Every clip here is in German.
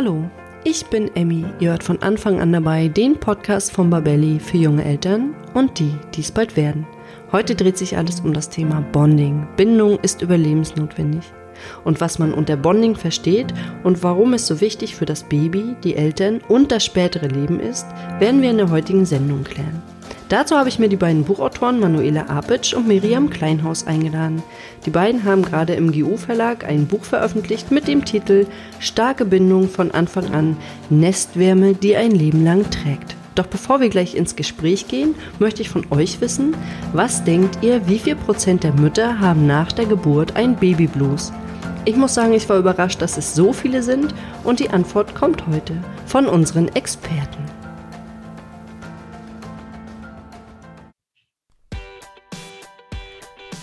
Hallo, ich bin Emmy. Ihr hört von Anfang an dabei den Podcast von Babelli für junge Eltern und die, die es bald werden. Heute dreht sich alles um das Thema Bonding. Bindung ist überlebensnotwendig. Und was man unter Bonding versteht und warum es so wichtig für das Baby, die Eltern und das spätere Leben ist, werden wir in der heutigen Sendung klären. Dazu habe ich mir die beiden Buchautoren Manuela Apitsch und Miriam Kleinhaus eingeladen. Die beiden haben gerade im GU-Verlag ein Buch veröffentlicht mit dem Titel Starke Bindung von Anfang an, Nestwärme, die ein Leben lang trägt. Doch bevor wir gleich ins Gespräch gehen, möchte ich von euch wissen, was denkt ihr, wie viel Prozent der Mütter haben nach der Geburt ein Babyblues? Ich muss sagen, ich war überrascht, dass es so viele sind und die Antwort kommt heute von unseren Experten.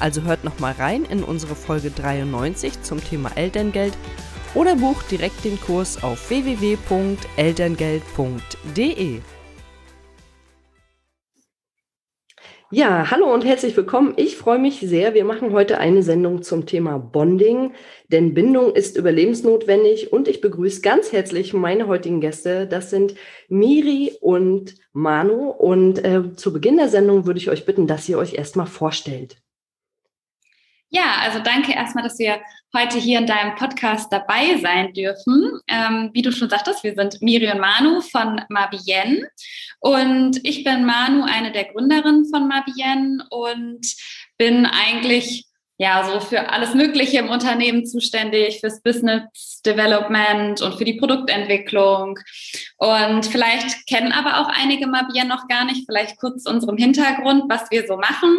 Also hört nochmal rein in unsere Folge 93 zum Thema Elterngeld oder bucht direkt den Kurs auf www.elterngeld.de. Ja, hallo und herzlich willkommen. Ich freue mich sehr. Wir machen heute eine Sendung zum Thema Bonding, denn Bindung ist überlebensnotwendig und ich begrüße ganz herzlich meine heutigen Gäste. Das sind Miri und Manu und äh, zu Beginn der Sendung würde ich euch bitten, dass ihr euch erstmal vorstellt. Ja, also danke erstmal, dass wir heute hier in deinem Podcast dabei sein dürfen. Ähm, wie du schon sagtest, wir sind Miri und Manu von Mabien und ich bin Manu, eine der Gründerinnen von Mabien und bin eigentlich ja, so für alles Mögliche im Unternehmen zuständig, fürs Business Development und für die Produktentwicklung. Und vielleicht kennen aber auch einige Mabien noch gar nicht, vielleicht kurz unserem Hintergrund, was wir so machen.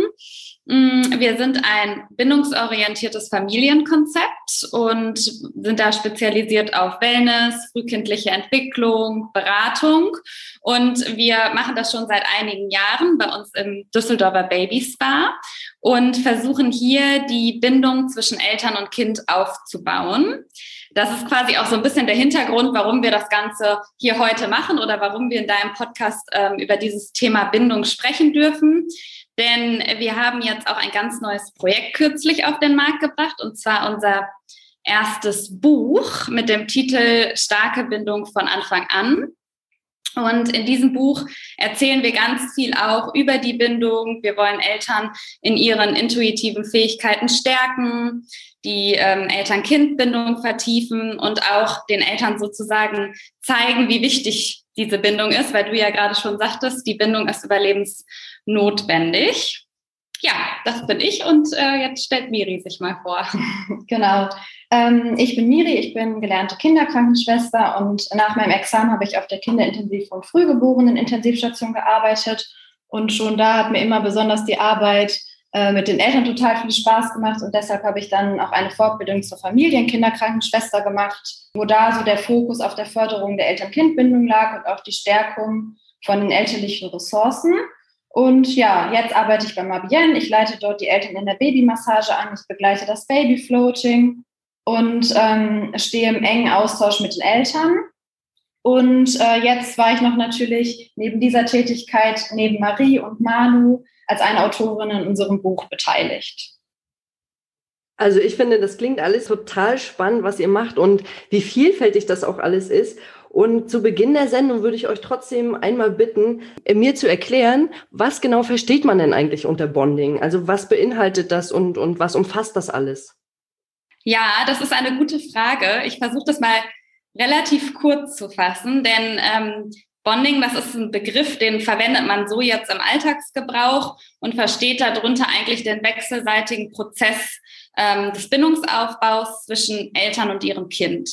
Mm, wir sind ein bindungsorientiertes Familienkonzept und sind da spezialisiert auf Wellness, frühkindliche Entwicklung, Beratung. Und wir machen das schon seit einigen Jahren bei uns im Düsseldorfer Baby Spa und versuchen hier die Bindung zwischen Eltern und Kind aufzubauen. Das ist quasi auch so ein bisschen der Hintergrund, warum wir das Ganze hier heute machen oder warum wir in deinem Podcast ähm, über dieses Thema Bindung sprechen dürfen. Denn wir haben jetzt auch ein ganz neues Projekt kürzlich auf den Markt gebracht, und zwar unser erstes Buch mit dem Titel Starke Bindung von Anfang an. Und in diesem Buch erzählen wir ganz viel auch über die Bindung. Wir wollen Eltern in ihren intuitiven Fähigkeiten stärken, die ähm, Eltern-Kind-Bindung vertiefen und auch den Eltern sozusagen zeigen, wie wichtig diese Bindung ist, weil du ja gerade schon sagtest, die Bindung ist überlebensnotwendig. Ja, das bin ich und äh, jetzt stellt Miri sich mal vor. Genau. Ähm, ich bin Miri, ich bin gelernte Kinderkrankenschwester und nach meinem Examen habe ich auf der Kinderintensiv- und Frühgeborenen-Intensivstation gearbeitet. Und schon da hat mir immer besonders die Arbeit äh, mit den Eltern total viel Spaß gemacht und deshalb habe ich dann auch eine Fortbildung zur Familienkinderkrankenschwester gemacht, wo da so der Fokus auf der Förderung der Eltern-Kind-Bindung lag und auch die Stärkung von den elterlichen Ressourcen. Und ja, jetzt arbeite ich bei Mabienne. Ich leite dort die Eltern in der Babymassage an. Ich begleite das Babyfloating und ähm, stehe im engen Austausch mit den Eltern. Und äh, jetzt war ich noch natürlich neben dieser Tätigkeit, neben Marie und Manu, als eine Autorin in unserem Buch beteiligt. Also ich finde, das klingt alles total spannend, was ihr macht und wie vielfältig das auch alles ist. Und zu Beginn der Sendung würde ich euch trotzdem einmal bitten, mir zu erklären, was genau versteht man denn eigentlich unter Bonding? Also was beinhaltet das und, und was umfasst das alles? Ja, das ist eine gute Frage. Ich versuche das mal relativ kurz zu fassen, denn ähm, Bonding, das ist ein Begriff, den verwendet man so jetzt im Alltagsgebrauch und versteht darunter eigentlich den wechselseitigen Prozess ähm, des Bindungsaufbaus zwischen Eltern und ihrem Kind.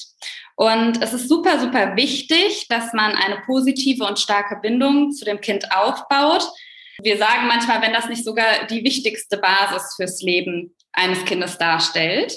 Und es ist super, super wichtig, dass man eine positive und starke Bindung zu dem Kind aufbaut. Wir sagen manchmal, wenn das nicht sogar die wichtigste Basis fürs Leben eines Kindes darstellt.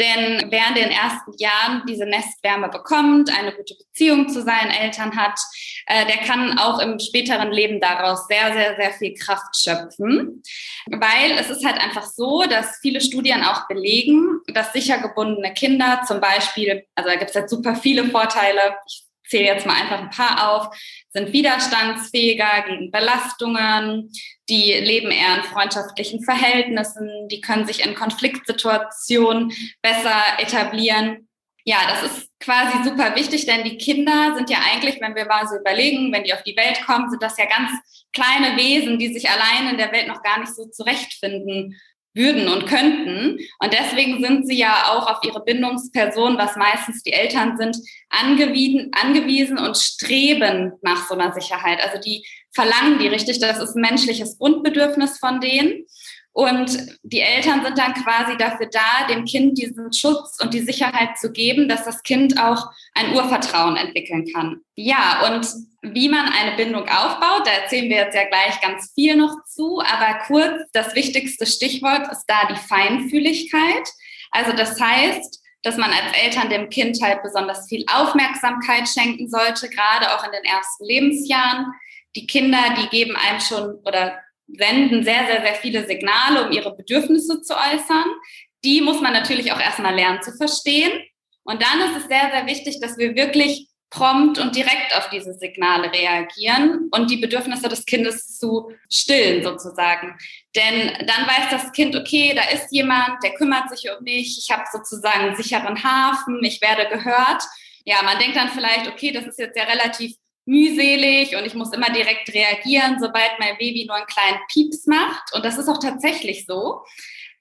Denn wer in den ersten Jahren diese Nestwärme bekommt, eine gute Beziehung zu seinen Eltern hat, äh, der kann auch im späteren Leben daraus sehr, sehr, sehr viel Kraft schöpfen. Weil es ist halt einfach so, dass viele Studien auch belegen, dass sicher gebundene Kinder zum Beispiel, also da gibt es jetzt super viele Vorteile, ich zähle jetzt mal einfach ein paar auf, sind widerstandsfähiger gegen Belastungen, die leben eher in freundschaftlichen Verhältnissen, die können sich in Konfliktsituationen besser etablieren. Ja, das ist quasi super wichtig, denn die Kinder sind ja eigentlich, wenn wir mal so überlegen, wenn die auf die Welt kommen, sind das ja ganz kleine Wesen, die sich allein in der Welt noch gar nicht so zurechtfinden würden und könnten. Und deswegen sind sie ja auch auf ihre Bindungsperson, was meistens die Eltern sind, angewiesen, angewiesen und streben nach so einer Sicherheit. Also die verlangen die richtig, das ist ein menschliches Grundbedürfnis von denen. Und die Eltern sind dann quasi dafür da, dem Kind diesen Schutz und die Sicherheit zu geben, dass das Kind auch ein Urvertrauen entwickeln kann. Ja, und wie man eine Bindung aufbaut, da erzählen wir jetzt ja gleich ganz viel noch zu, aber kurz, das wichtigste Stichwort ist da die Feinfühligkeit. Also das heißt, dass man als Eltern dem Kind halt besonders viel Aufmerksamkeit schenken sollte, gerade auch in den ersten Lebensjahren. Die Kinder, die geben einem schon oder senden sehr, sehr, sehr viele Signale, um ihre Bedürfnisse zu äußern. Die muss man natürlich auch erstmal lernen zu verstehen. Und dann ist es sehr, sehr wichtig, dass wir wirklich prompt und direkt auf diese Signale reagieren und die Bedürfnisse des Kindes zu stillen sozusagen. Denn dann weiß das Kind, okay, da ist jemand, der kümmert sich um mich, ich habe sozusagen einen sicheren Hafen, ich werde gehört. Ja, man denkt dann vielleicht, okay, das ist jetzt ja relativ mühselig und ich muss immer direkt reagieren, sobald mein Baby nur einen kleinen Pieps macht. Und das ist auch tatsächlich so.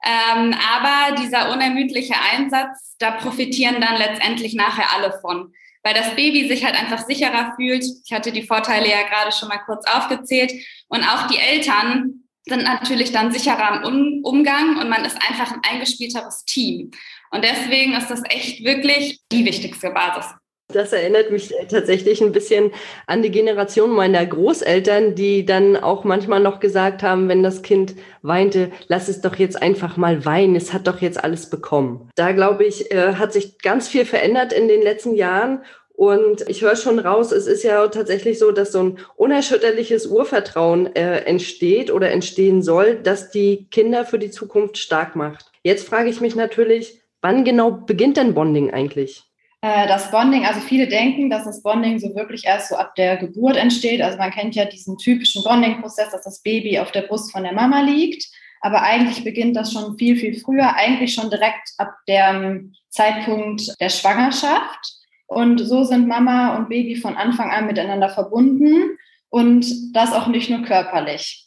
Ähm, aber dieser unermüdliche Einsatz, da profitieren dann letztendlich nachher alle von, weil das Baby sich halt einfach sicherer fühlt. Ich hatte die Vorteile ja gerade schon mal kurz aufgezählt. Und auch die Eltern sind natürlich dann sicherer im Umgang und man ist einfach ein eingespielteres Team. Und deswegen ist das echt wirklich die wichtigste Basis. Das erinnert mich tatsächlich ein bisschen an die Generation meiner Großeltern, die dann auch manchmal noch gesagt haben, wenn das Kind weinte, lass es doch jetzt einfach mal weinen, es hat doch jetzt alles bekommen. Da glaube ich, äh, hat sich ganz viel verändert in den letzten Jahren. Und ich höre schon raus, es ist ja tatsächlich so, dass so ein unerschütterliches Urvertrauen äh, entsteht oder entstehen soll, das die Kinder für die Zukunft stark macht. Jetzt frage ich mich natürlich, wann genau beginnt denn Bonding eigentlich? Äh, das Bonding, also viele denken, dass das Bonding so wirklich erst so ab der Geburt entsteht. Also man kennt ja diesen typischen Bonding-Prozess, dass das Baby auf der Brust von der Mama liegt. Aber eigentlich beginnt das schon viel, viel früher, eigentlich schon direkt ab dem Zeitpunkt der Schwangerschaft. Und so sind Mama und Baby von Anfang an miteinander verbunden und das auch nicht nur körperlich.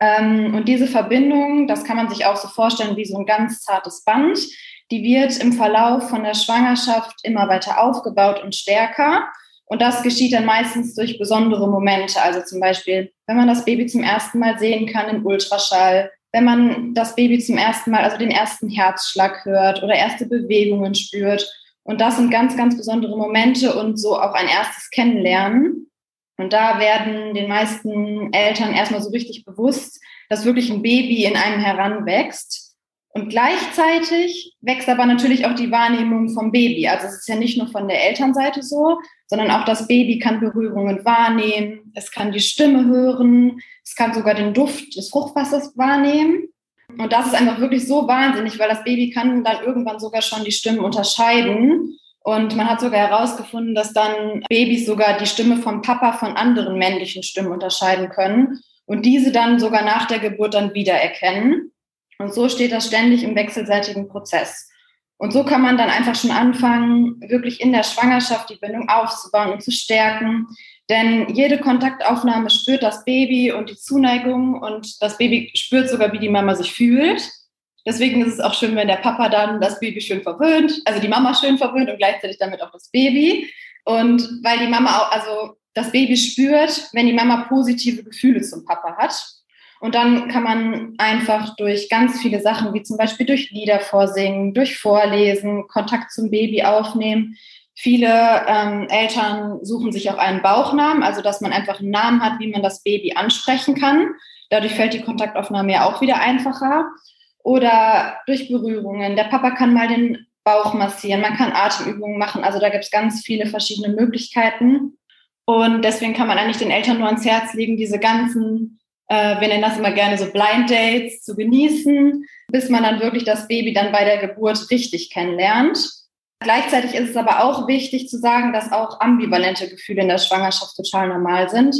Ähm, und diese Verbindung, das kann man sich auch so vorstellen wie so ein ganz zartes Band die wird im Verlauf von der Schwangerschaft immer weiter aufgebaut und stärker. Und das geschieht dann meistens durch besondere Momente. Also zum Beispiel, wenn man das Baby zum ersten Mal sehen kann in Ultraschall, wenn man das Baby zum ersten Mal, also den ersten Herzschlag hört oder erste Bewegungen spürt. Und das sind ganz, ganz besondere Momente und so auch ein erstes Kennenlernen. Und da werden den meisten Eltern erstmal so richtig bewusst, dass wirklich ein Baby in einem heranwächst. Und gleichzeitig wächst aber natürlich auch die Wahrnehmung vom Baby. Also es ist ja nicht nur von der Elternseite so, sondern auch das Baby kann Berührungen wahrnehmen, es kann die Stimme hören, es kann sogar den Duft des Fruchtwassers wahrnehmen. Und das ist einfach wirklich so wahnsinnig, weil das Baby kann dann irgendwann sogar schon die Stimmen unterscheiden. Und man hat sogar herausgefunden, dass dann Babys sogar die Stimme vom Papa von anderen männlichen Stimmen unterscheiden können und diese dann sogar nach der Geburt dann wiedererkennen. Und so steht das ständig im wechselseitigen Prozess. Und so kann man dann einfach schon anfangen, wirklich in der Schwangerschaft die Bindung aufzubauen und zu stärken. Denn jede Kontaktaufnahme spürt das Baby und die Zuneigung und das Baby spürt sogar, wie die Mama sich fühlt. Deswegen ist es auch schön, wenn der Papa dann das Baby schön verwöhnt, also die Mama schön verwöhnt und gleichzeitig damit auch das Baby. Und weil die Mama auch, also das Baby spürt, wenn die Mama positive Gefühle zum Papa hat. Und dann kann man einfach durch ganz viele Sachen, wie zum Beispiel durch Lieder vorsingen, durch Vorlesen, Kontakt zum Baby aufnehmen. Viele ähm, Eltern suchen sich auch einen Bauchnamen, also dass man einfach einen Namen hat, wie man das Baby ansprechen kann. Dadurch fällt die Kontaktaufnahme ja auch wieder einfacher. Oder durch Berührungen. Der Papa kann mal den Bauch massieren, man kann Atemübungen machen. Also da gibt es ganz viele verschiedene Möglichkeiten. Und deswegen kann man eigentlich den Eltern nur ans Herz legen, diese ganzen äh, wir nennen das immer gerne so Blind Dates, zu genießen, bis man dann wirklich das Baby dann bei der Geburt richtig kennenlernt. Gleichzeitig ist es aber auch wichtig zu sagen, dass auch ambivalente Gefühle in der Schwangerschaft total normal sind.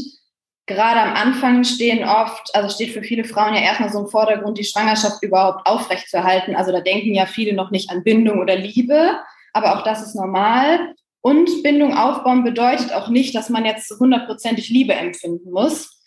Gerade am Anfang stehen oft, also steht für viele Frauen ja erstmal so im Vordergrund, die Schwangerschaft überhaupt aufrechtzuerhalten. Also da denken ja viele noch nicht an Bindung oder Liebe, aber auch das ist normal. Und Bindung aufbauen bedeutet auch nicht, dass man jetzt hundertprozentig Liebe empfinden muss.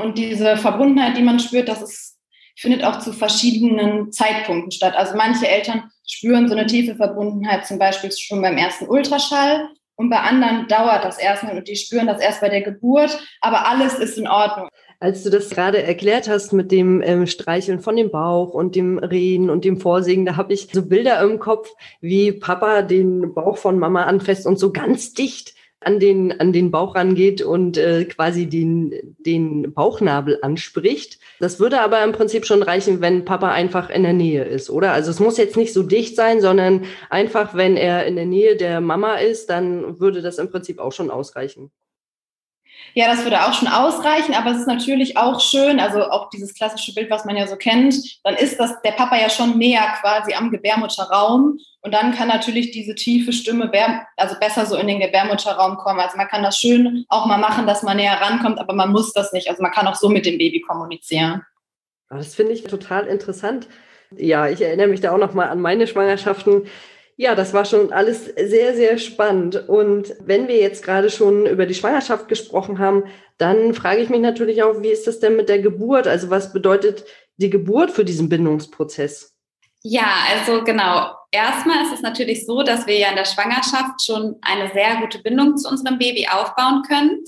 Und diese Verbundenheit, die man spürt, das ist, findet auch zu verschiedenen Zeitpunkten statt. Also manche Eltern spüren so eine tiefe Verbundenheit zum Beispiel schon beim ersten Ultraschall und bei anderen dauert das erstmal und die spüren das erst bei der Geburt, aber alles ist in Ordnung. Als du das gerade erklärt hast mit dem ähm, Streicheln von dem Bauch und dem Reden und dem Vorsingen, da habe ich so Bilder im Kopf, wie Papa den Bauch von Mama anfasst und so ganz dicht an den, an den Bauch rangeht und äh, quasi den, den Bauchnabel anspricht. Das würde aber im Prinzip schon reichen, wenn Papa einfach in der Nähe ist, oder? Also es muss jetzt nicht so dicht sein, sondern einfach, wenn er in der Nähe der Mama ist, dann würde das im Prinzip auch schon ausreichen. Ja, das würde auch schon ausreichen, aber es ist natürlich auch schön, also auch dieses klassische Bild, was man ja so kennt, dann ist das der Papa ja schon näher quasi am Gebärmutterraum und dann kann natürlich diese tiefe Stimme also besser so in den Gebärmutterraum kommen. Also man kann das schön auch mal machen, dass man näher rankommt, aber man muss das nicht. Also man kann auch so mit dem Baby kommunizieren. Das finde ich total interessant. Ja, ich erinnere mich da auch noch mal an meine Schwangerschaften. Ja, das war schon alles sehr, sehr spannend. Und wenn wir jetzt gerade schon über die Schwangerschaft gesprochen haben, dann frage ich mich natürlich auch, wie ist das denn mit der Geburt? Also was bedeutet die Geburt für diesen Bindungsprozess? Ja, also genau. Erstmal ist es natürlich so, dass wir ja in der Schwangerschaft schon eine sehr gute Bindung zu unserem Baby aufbauen können.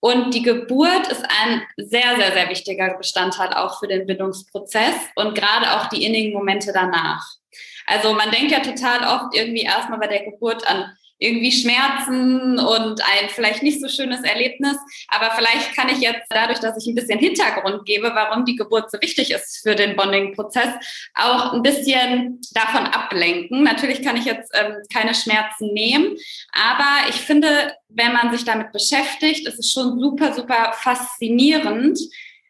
Und die Geburt ist ein sehr, sehr, sehr wichtiger Bestandteil auch für den Bindungsprozess und gerade auch die innigen Momente danach. Also man denkt ja total oft irgendwie erstmal bei der Geburt an irgendwie Schmerzen und ein vielleicht nicht so schönes Erlebnis. Aber vielleicht kann ich jetzt dadurch, dass ich ein bisschen Hintergrund gebe, warum die Geburt so wichtig ist für den Bonding-Prozess, auch ein bisschen davon ablenken. Natürlich kann ich jetzt ähm, keine Schmerzen nehmen, aber ich finde, wenn man sich damit beschäftigt, ist es schon super, super faszinierend,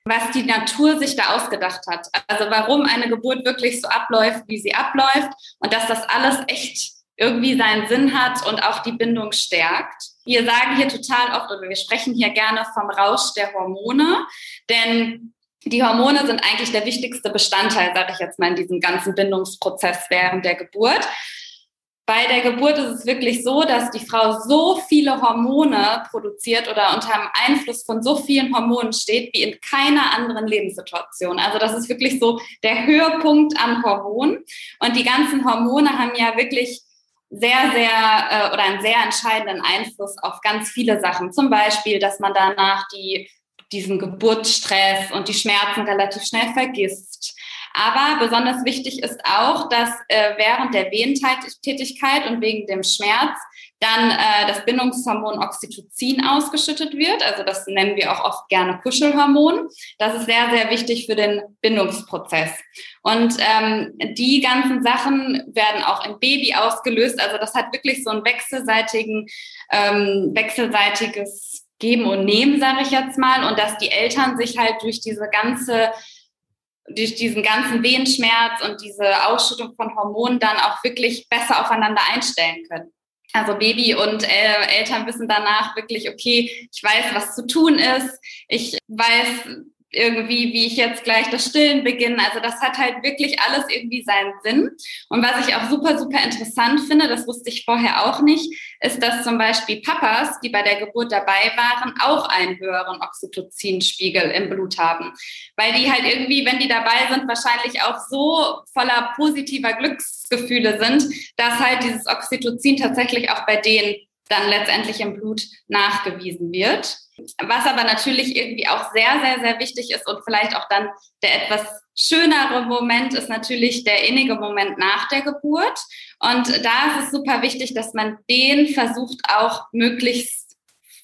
was die Natur sich da ausgedacht hat. Also warum eine Geburt wirklich so abläuft, wie sie abläuft und dass das alles echt irgendwie seinen Sinn hat und auch die Bindung stärkt. Wir sagen hier total oft oder wir sprechen hier gerne vom Rausch der Hormone, denn die Hormone sind eigentlich der wichtigste Bestandteil, sage ich jetzt mal, in diesem ganzen Bindungsprozess während der Geburt. Bei der Geburt ist es wirklich so, dass die Frau so viele Hormone produziert oder unter dem Einfluss von so vielen Hormonen steht wie in keiner anderen Lebenssituation. Also das ist wirklich so der Höhepunkt an Hormonen. Und die ganzen Hormone haben ja wirklich sehr, sehr äh, oder einen sehr entscheidenden Einfluss auf ganz viele Sachen. Zum Beispiel, dass man danach die, diesen Geburtsstress und die Schmerzen relativ schnell vergisst aber besonders wichtig ist auch, dass äh, während der Wehentätigkeit und wegen dem Schmerz dann äh, das Bindungshormon Oxytocin ausgeschüttet wird. Also das nennen wir auch oft gerne Kuschelhormon. Das ist sehr, sehr wichtig für den Bindungsprozess. Und ähm, die ganzen Sachen werden auch im Baby ausgelöst. Also das hat wirklich so ein wechselseitigen, ähm, wechselseitiges Geben und Nehmen, sage ich jetzt mal. Und dass die Eltern sich halt durch diese ganze durch diesen ganzen Wehenschmerz und diese Ausschüttung von Hormonen dann auch wirklich besser aufeinander einstellen können. Also Baby und äh, Eltern wissen danach wirklich, okay, ich weiß, was zu tun ist. Ich weiß, irgendwie, wie ich jetzt gleich das Stillen beginne. Also das hat halt wirklich alles irgendwie seinen Sinn. Und was ich auch super, super interessant finde, das wusste ich vorher auch nicht, ist, dass zum Beispiel Papas, die bei der Geburt dabei waren, auch einen höheren Oxytocinspiegel im Blut haben. Weil die halt irgendwie, wenn die dabei sind, wahrscheinlich auch so voller positiver Glücksgefühle sind, dass halt dieses Oxytocin tatsächlich auch bei denen dann letztendlich im Blut nachgewiesen wird. Was aber natürlich irgendwie auch sehr, sehr, sehr wichtig ist und vielleicht auch dann der etwas schönere Moment ist natürlich der innige Moment nach der Geburt. Und da ist es super wichtig, dass man den versucht auch möglichst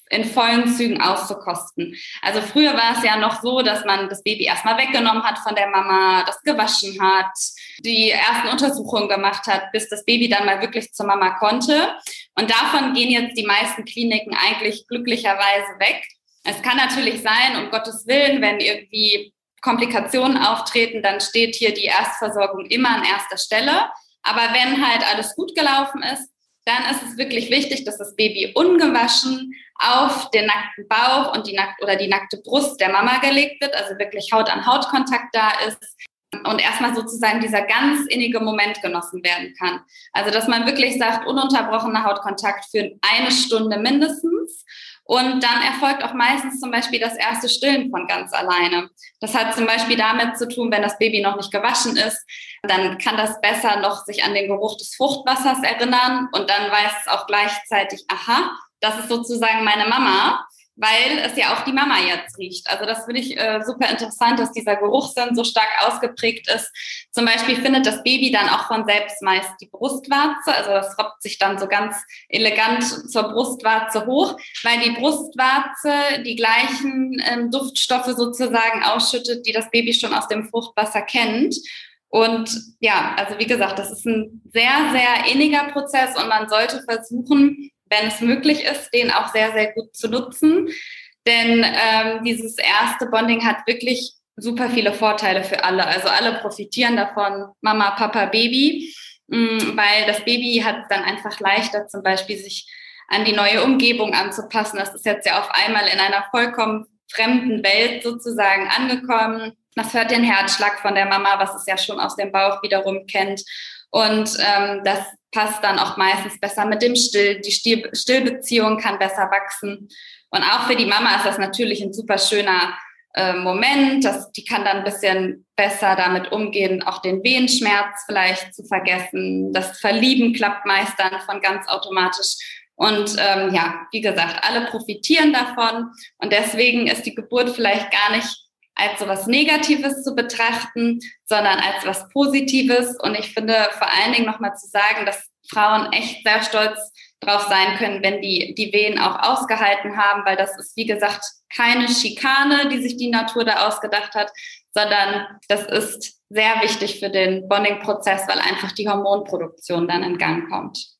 in vollen Zügen auszukosten. Also früher war es ja noch so, dass man das Baby erstmal weggenommen hat von der Mama, das gewaschen hat, die ersten Untersuchungen gemacht hat, bis das Baby dann mal wirklich zur Mama konnte. Und davon gehen jetzt die meisten Kliniken eigentlich glücklicherweise weg. Es kann natürlich sein, um Gottes Willen, wenn irgendwie Komplikationen auftreten, dann steht hier die Erstversorgung immer an erster Stelle. Aber wenn halt alles gut gelaufen ist, dann ist es wirklich wichtig, dass das Baby ungewaschen auf den nackten Bauch und die nackt oder die nackte Brust der Mama gelegt wird, also wirklich Haut an Haut Kontakt da ist und erstmal sozusagen dieser ganz innige Moment genossen werden kann. Also dass man wirklich sagt, ununterbrochener Hautkontakt für eine Stunde mindestens. Und dann erfolgt auch meistens zum Beispiel das erste Stillen von ganz alleine. Das hat zum Beispiel damit zu tun, wenn das Baby noch nicht gewaschen ist, dann kann das besser noch sich an den Geruch des Fruchtwassers erinnern und dann weiß es auch gleichzeitig, aha, das ist sozusagen meine Mama, weil es ja auch die Mama jetzt riecht. Also das finde ich äh, super interessant, dass dieser Geruchssinn so stark ausgeprägt ist. Zum Beispiel findet das Baby dann auch von selbst meist die Brustwarze, also das robbt sich dann so ganz elegant zur Brustwarze hoch, weil die Brustwarze die gleichen ähm, Duftstoffe sozusagen ausschüttet, die das Baby schon aus dem Fruchtwasser kennt. Und ja, also wie gesagt, das ist ein sehr, sehr inniger Prozess und man sollte versuchen, wenn es möglich ist, den auch sehr, sehr gut zu nutzen. Denn ähm, dieses erste Bonding hat wirklich super viele Vorteile für alle. Also alle profitieren davon, Mama, Papa, Baby, mm, weil das Baby hat dann einfach leichter zum Beispiel sich an die neue Umgebung anzupassen. Das ist jetzt ja auf einmal in einer vollkommen fremden Welt sozusagen angekommen. Das hört den Herzschlag von der Mama, was es ja schon aus dem Bauch wiederum kennt. Und ähm, das passt dann auch meistens besser mit dem Still. Die Still Stillbeziehung kann besser wachsen. Und auch für die Mama ist das natürlich ein super schöner äh, Moment. Das, die kann dann ein bisschen besser damit umgehen, auch den Wehenschmerz vielleicht zu vergessen. Das Verlieben klappt meist dann von ganz automatisch. Und ähm, ja, wie gesagt, alle profitieren davon. Und deswegen ist die Geburt vielleicht gar nicht als so was Negatives zu betrachten, sondern als was Positives. Und ich finde vor allen Dingen nochmal zu sagen, dass Frauen echt sehr stolz drauf sein können, wenn die die Wehen auch ausgehalten haben, weil das ist, wie gesagt, keine Schikane, die sich die Natur da ausgedacht hat, sondern das ist sehr wichtig für den Bonding-Prozess, weil einfach die Hormonproduktion dann in Gang kommt.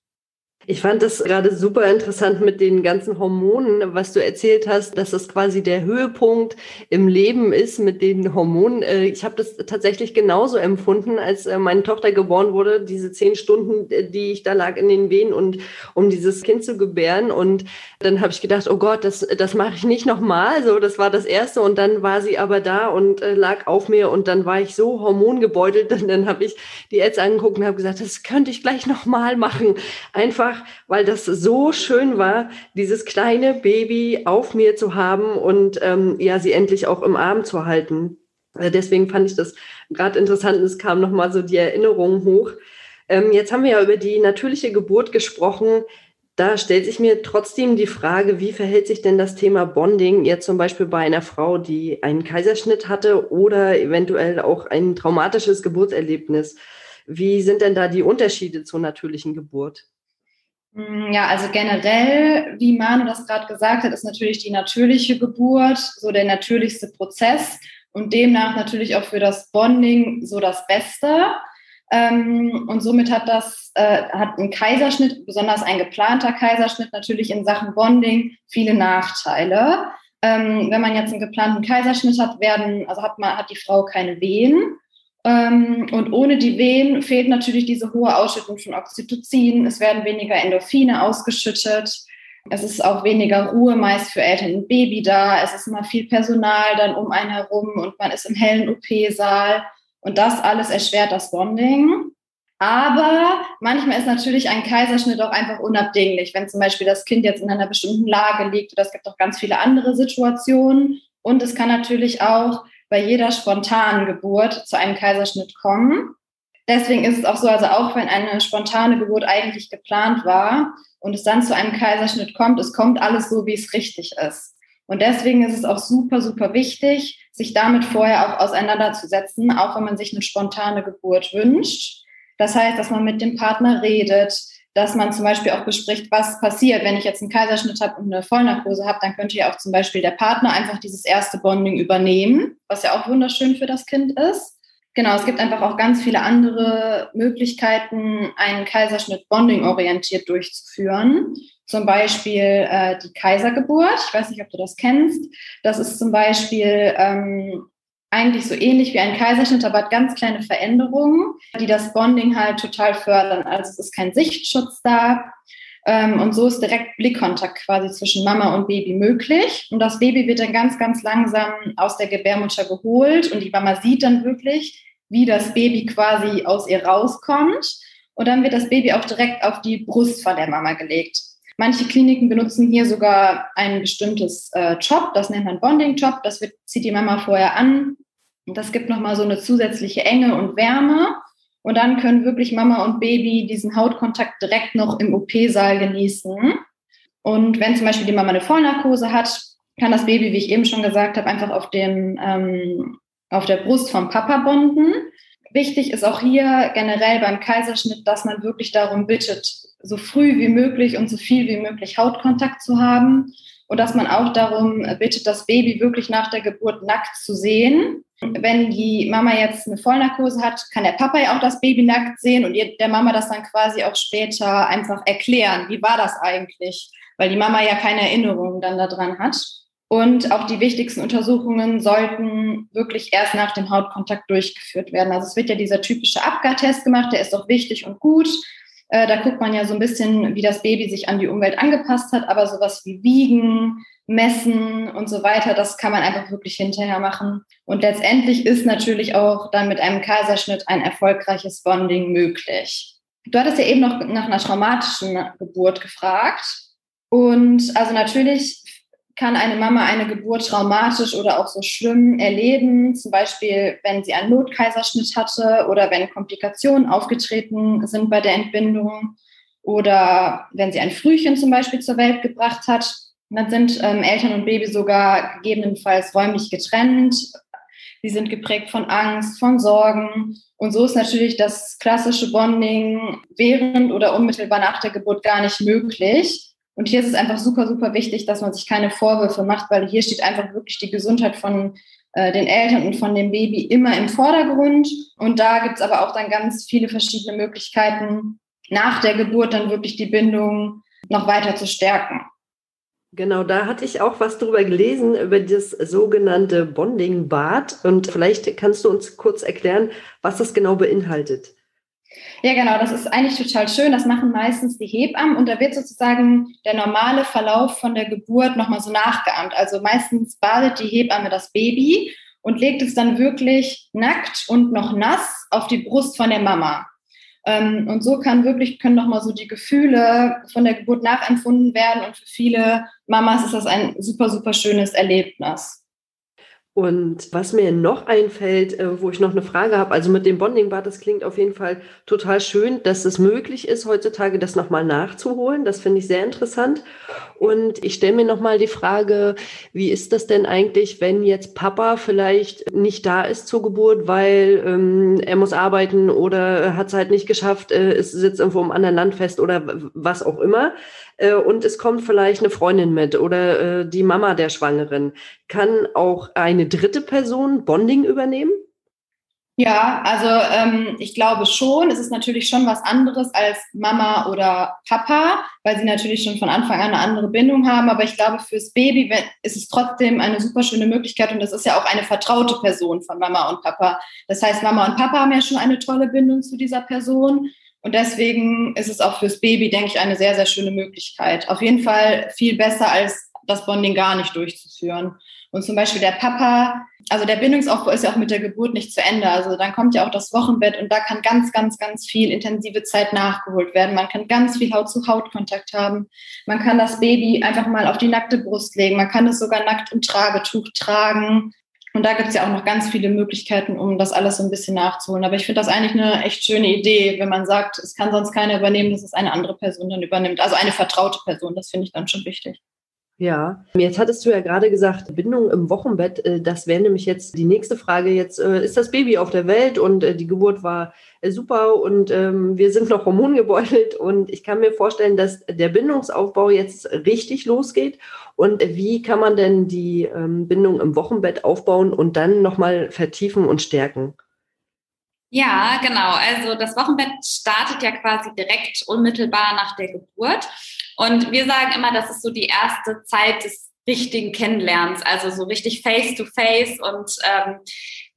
Ich fand das gerade super interessant mit den ganzen Hormonen, was du erzählt hast, dass das quasi der Höhepunkt im Leben ist mit den Hormonen. Äh, ich habe das tatsächlich genauso empfunden, als äh, meine Tochter geboren wurde, diese zehn Stunden, äh, die ich da lag in den Wehen und um dieses Kind zu gebären. Und dann habe ich gedacht, oh Gott, das, das mache ich nicht nochmal. So, das war das Erste. Und dann war sie aber da und lag auf mir und dann war ich so hormongebeutelt. Und dann habe ich die Ärzte angeguckt und habe gesagt, das könnte ich gleich nochmal machen. Einfach einfach, weil das so schön war, dieses kleine Baby auf mir zu haben und ähm, ja, sie endlich auch im Arm zu halten. Äh, deswegen fand ich das gerade interessant. Es kam nochmal so die Erinnerung hoch. Ähm, jetzt haben wir ja über die natürliche Geburt gesprochen. Da stellt sich mir trotzdem die Frage, wie verhält sich denn das Thema Bonding jetzt zum Beispiel bei einer Frau, die einen Kaiserschnitt hatte oder eventuell auch ein traumatisches Geburtserlebnis? Wie sind denn da die Unterschiede zur natürlichen Geburt? Mm, ja, also generell, wie Manu das gerade gesagt hat, ist natürlich die natürliche Geburt so der natürlichste Prozess und demnach natürlich auch für das Bonding so das Beste. Ähm, und somit hat das, äh, hat ein Kaiserschnitt, besonders ein geplanter Kaiserschnitt, natürlich in Sachen Bonding viele Nachteile. Ähm, wenn man jetzt einen geplanten Kaiserschnitt hat, werden, also hat man, hat die Frau keine Wehen. Ähm, und ohne die Wehen fehlt natürlich diese hohe Ausschüttung von Oxytocin. Es werden weniger Endorphine ausgeschüttet. Es ist auch weniger Ruhe meist für Eltern und Baby da. Es ist immer viel Personal dann um einen herum und man ist im hellen OP-Saal. Und das alles erschwert das Bonding. Aber manchmal ist natürlich ein Kaiserschnitt auch einfach unabdinglich, wenn zum Beispiel das Kind jetzt in einer bestimmten Lage liegt oder es gibt auch ganz viele andere Situationen. Und es kann natürlich auch bei jeder spontanen Geburt zu einem Kaiserschnitt kommen. Deswegen ist es auch so, also auch wenn eine spontane Geburt eigentlich geplant war und es dann zu einem Kaiserschnitt kommt, es kommt alles so, wie es richtig ist. Und deswegen ist es auch super, super wichtig, sich damit vorher auch auseinanderzusetzen, auch wenn man sich eine spontane Geburt wünscht das heißt, dass man mit dem Partner redet, dass man zum Beispiel auch bespricht, was passiert. Wenn ich jetzt einen Kaiserschnitt habe und eine Vollnarkose habe, dann könnte ja auch zum Beispiel der Partner einfach dieses erste Bonding übernehmen, was ja auch wunderschön für das Kind ist. Genau, es gibt einfach auch ganz viele andere Möglichkeiten, einen Kaiserschnitt bonding-orientiert durchzuführen. Zum Beispiel äh, die Kaisergeburt. Ich weiß nicht, ob du das kennst. Das ist zum Beispiel ähm, eigentlich so ähnlich wie ein Kaiserschnitt, aber hat ganz kleine Veränderungen, die das Bonding halt total fördern. Also es ist kein Sichtschutz da. Ähm, und so ist direkt Blickkontakt quasi zwischen Mama und Baby möglich. Und das Baby wird dann ganz, ganz langsam aus der Gebärmutter geholt und die Mama sieht dann wirklich, wie das Baby quasi aus ihr rauskommt. Und dann wird das Baby auch direkt auf die Brust von der Mama gelegt. Manche Kliniken benutzen hier sogar ein bestimmtes äh, Job, das nennt man Bonding-Job. Das wird, zieht die Mama vorher an, und das gibt nochmal so eine zusätzliche Enge und Wärme. Und dann können wirklich Mama und Baby diesen Hautkontakt direkt noch im OP-Saal genießen. Und wenn zum Beispiel die Mama eine Vollnarkose hat, kann das Baby, wie ich eben schon gesagt habe, einfach auf, dem, ähm, auf der Brust vom Papa bonden. Wichtig ist auch hier generell beim Kaiserschnitt, dass man wirklich darum bittet, so früh wie möglich und so viel wie möglich Hautkontakt zu haben und dass man auch darum bittet, das Baby wirklich nach der Geburt nackt zu sehen. Wenn die Mama jetzt eine Vollnarkose hat, kann der Papa ja auch das Baby nackt sehen und ihr, der Mama das dann quasi auch später einfach erklären. Wie war das eigentlich? Weil die Mama ja keine Erinnerungen dann daran hat. Und auch die wichtigsten Untersuchungen sollten wirklich erst nach dem Hautkontakt durchgeführt werden. Also es wird ja dieser typische Abgar-Test gemacht, der ist auch wichtig und gut. Äh, da guckt man ja so ein bisschen, wie das Baby sich an die Umwelt angepasst hat, aber sowas wie Wiegen, Messen und so weiter, das kann man einfach wirklich hinterher machen. Und letztendlich ist natürlich auch dann mit einem Kaiserschnitt ein erfolgreiches Bonding möglich. Du hattest ja eben noch nach einer traumatischen Geburt gefragt. Und also natürlich kann eine Mama eine Geburt traumatisch oder auch so schlimm erleben, zum Beispiel wenn sie einen Notkaiserschnitt hatte oder wenn Komplikationen aufgetreten sind bei der Entbindung oder wenn sie ein Frühchen zum Beispiel zur Welt gebracht hat. Dann sind ähm, Eltern und Baby sogar gegebenenfalls räumlich getrennt. Sie sind geprägt von Angst, von Sorgen. Und so ist natürlich das klassische Bonding während oder unmittelbar nach der Geburt gar nicht möglich. Und hier ist es einfach super, super wichtig, dass man sich keine Vorwürfe macht, weil hier steht einfach wirklich die Gesundheit von äh, den Eltern und von dem Baby immer im Vordergrund. Und da gibt es aber auch dann ganz viele verschiedene Möglichkeiten, nach der Geburt dann wirklich die Bindung noch weiter zu stärken. Genau, da hatte ich auch was drüber gelesen, über das sogenannte Bonding-Bad. Und vielleicht kannst du uns kurz erklären, was das genau beinhaltet. Ja, genau, das ist eigentlich total schön. Das machen meistens die Hebammen und da wird sozusagen der normale Verlauf von der Geburt nochmal so nachgeahmt. Also meistens badet die Hebamme das Baby und legt es dann wirklich nackt und noch nass auf die Brust von der Mama. Ähm, und so kann wirklich, können nochmal so die Gefühle von der Geburt nachempfunden werden und für viele Mamas ist das ein super, super schönes Erlebnis. Und was mir noch einfällt, äh, wo ich noch eine Frage habe, also mit dem Bonding-Bad, das klingt auf jeden Fall total schön, dass es möglich ist, heutzutage das nochmal nachzuholen. Das finde ich sehr interessant. Und ich stelle mir nochmal die Frage, wie ist das denn eigentlich, wenn jetzt Papa vielleicht nicht da ist zur Geburt, weil ähm, er muss arbeiten oder hat es halt nicht geschafft, äh, es sitzt irgendwo im anderen Land fest oder was auch immer. Äh, und es kommt vielleicht eine Freundin mit oder äh, die Mama der Schwangeren. Kann auch eine dritte Person Bonding übernehmen? Ja, also ähm, ich glaube schon. Es ist natürlich schon was anderes als Mama oder Papa, weil sie natürlich schon von Anfang an eine andere Bindung haben. Aber ich glaube, fürs Baby ist es trotzdem eine super schöne Möglichkeit und das ist ja auch eine vertraute Person von Mama und Papa. Das heißt, Mama und Papa haben ja schon eine tolle Bindung zu dieser Person Und deswegen ist es auch fürs Baby, denke ich, eine sehr, sehr schöne Möglichkeit. Auf jeden Fall viel besser, als das Bonding gar nicht durchzuführen. Und zum Beispiel der Papa, also der Bindungsaufbau ist ja auch mit der Geburt nicht zu Ende. Also dann kommt ja auch das Wochenbett und da kann ganz, ganz, ganz viel intensive Zeit nachgeholt werden. Man kann ganz viel Haut-zu-Haut-Kontakt haben. Man kann das Baby einfach mal auf die nackte Brust legen. Man kann es sogar nackt im Tragetuch tragen. Und da gibt es ja auch noch ganz viele Möglichkeiten, um das alles so ein bisschen nachzuholen. Aber ich finde das eigentlich eine echt schöne Idee, wenn man sagt, es kann sonst keiner übernehmen, dass es eine andere Person dann übernimmt. Also eine vertraute Person, das finde ich dann schon wichtig. Ja, jetzt hattest du ja gerade gesagt, Bindung im Wochenbett, äh, das wäre nämlich jetzt die nächste Frage. Jetzt äh, ist das Baby auf der Welt und äh, die Geburt war super und ähm, wir sind noch hormongebeutelt und ich kann mir vorstellen, dass der Bindungsaufbau jetzt richtig losgeht. Und wie kann man denn die ähm, Bindung im Wochenbett aufbauen und dann nochmal vertiefen und stärken? Ja, genau. Also das Wochenbett startet ja quasi direkt unmittelbar nach der Geburt. Und wir sagen immer, das ist so die erste Zeit des richtigen Kennenlernens, also so richtig face-to-face. -face. Und ähm,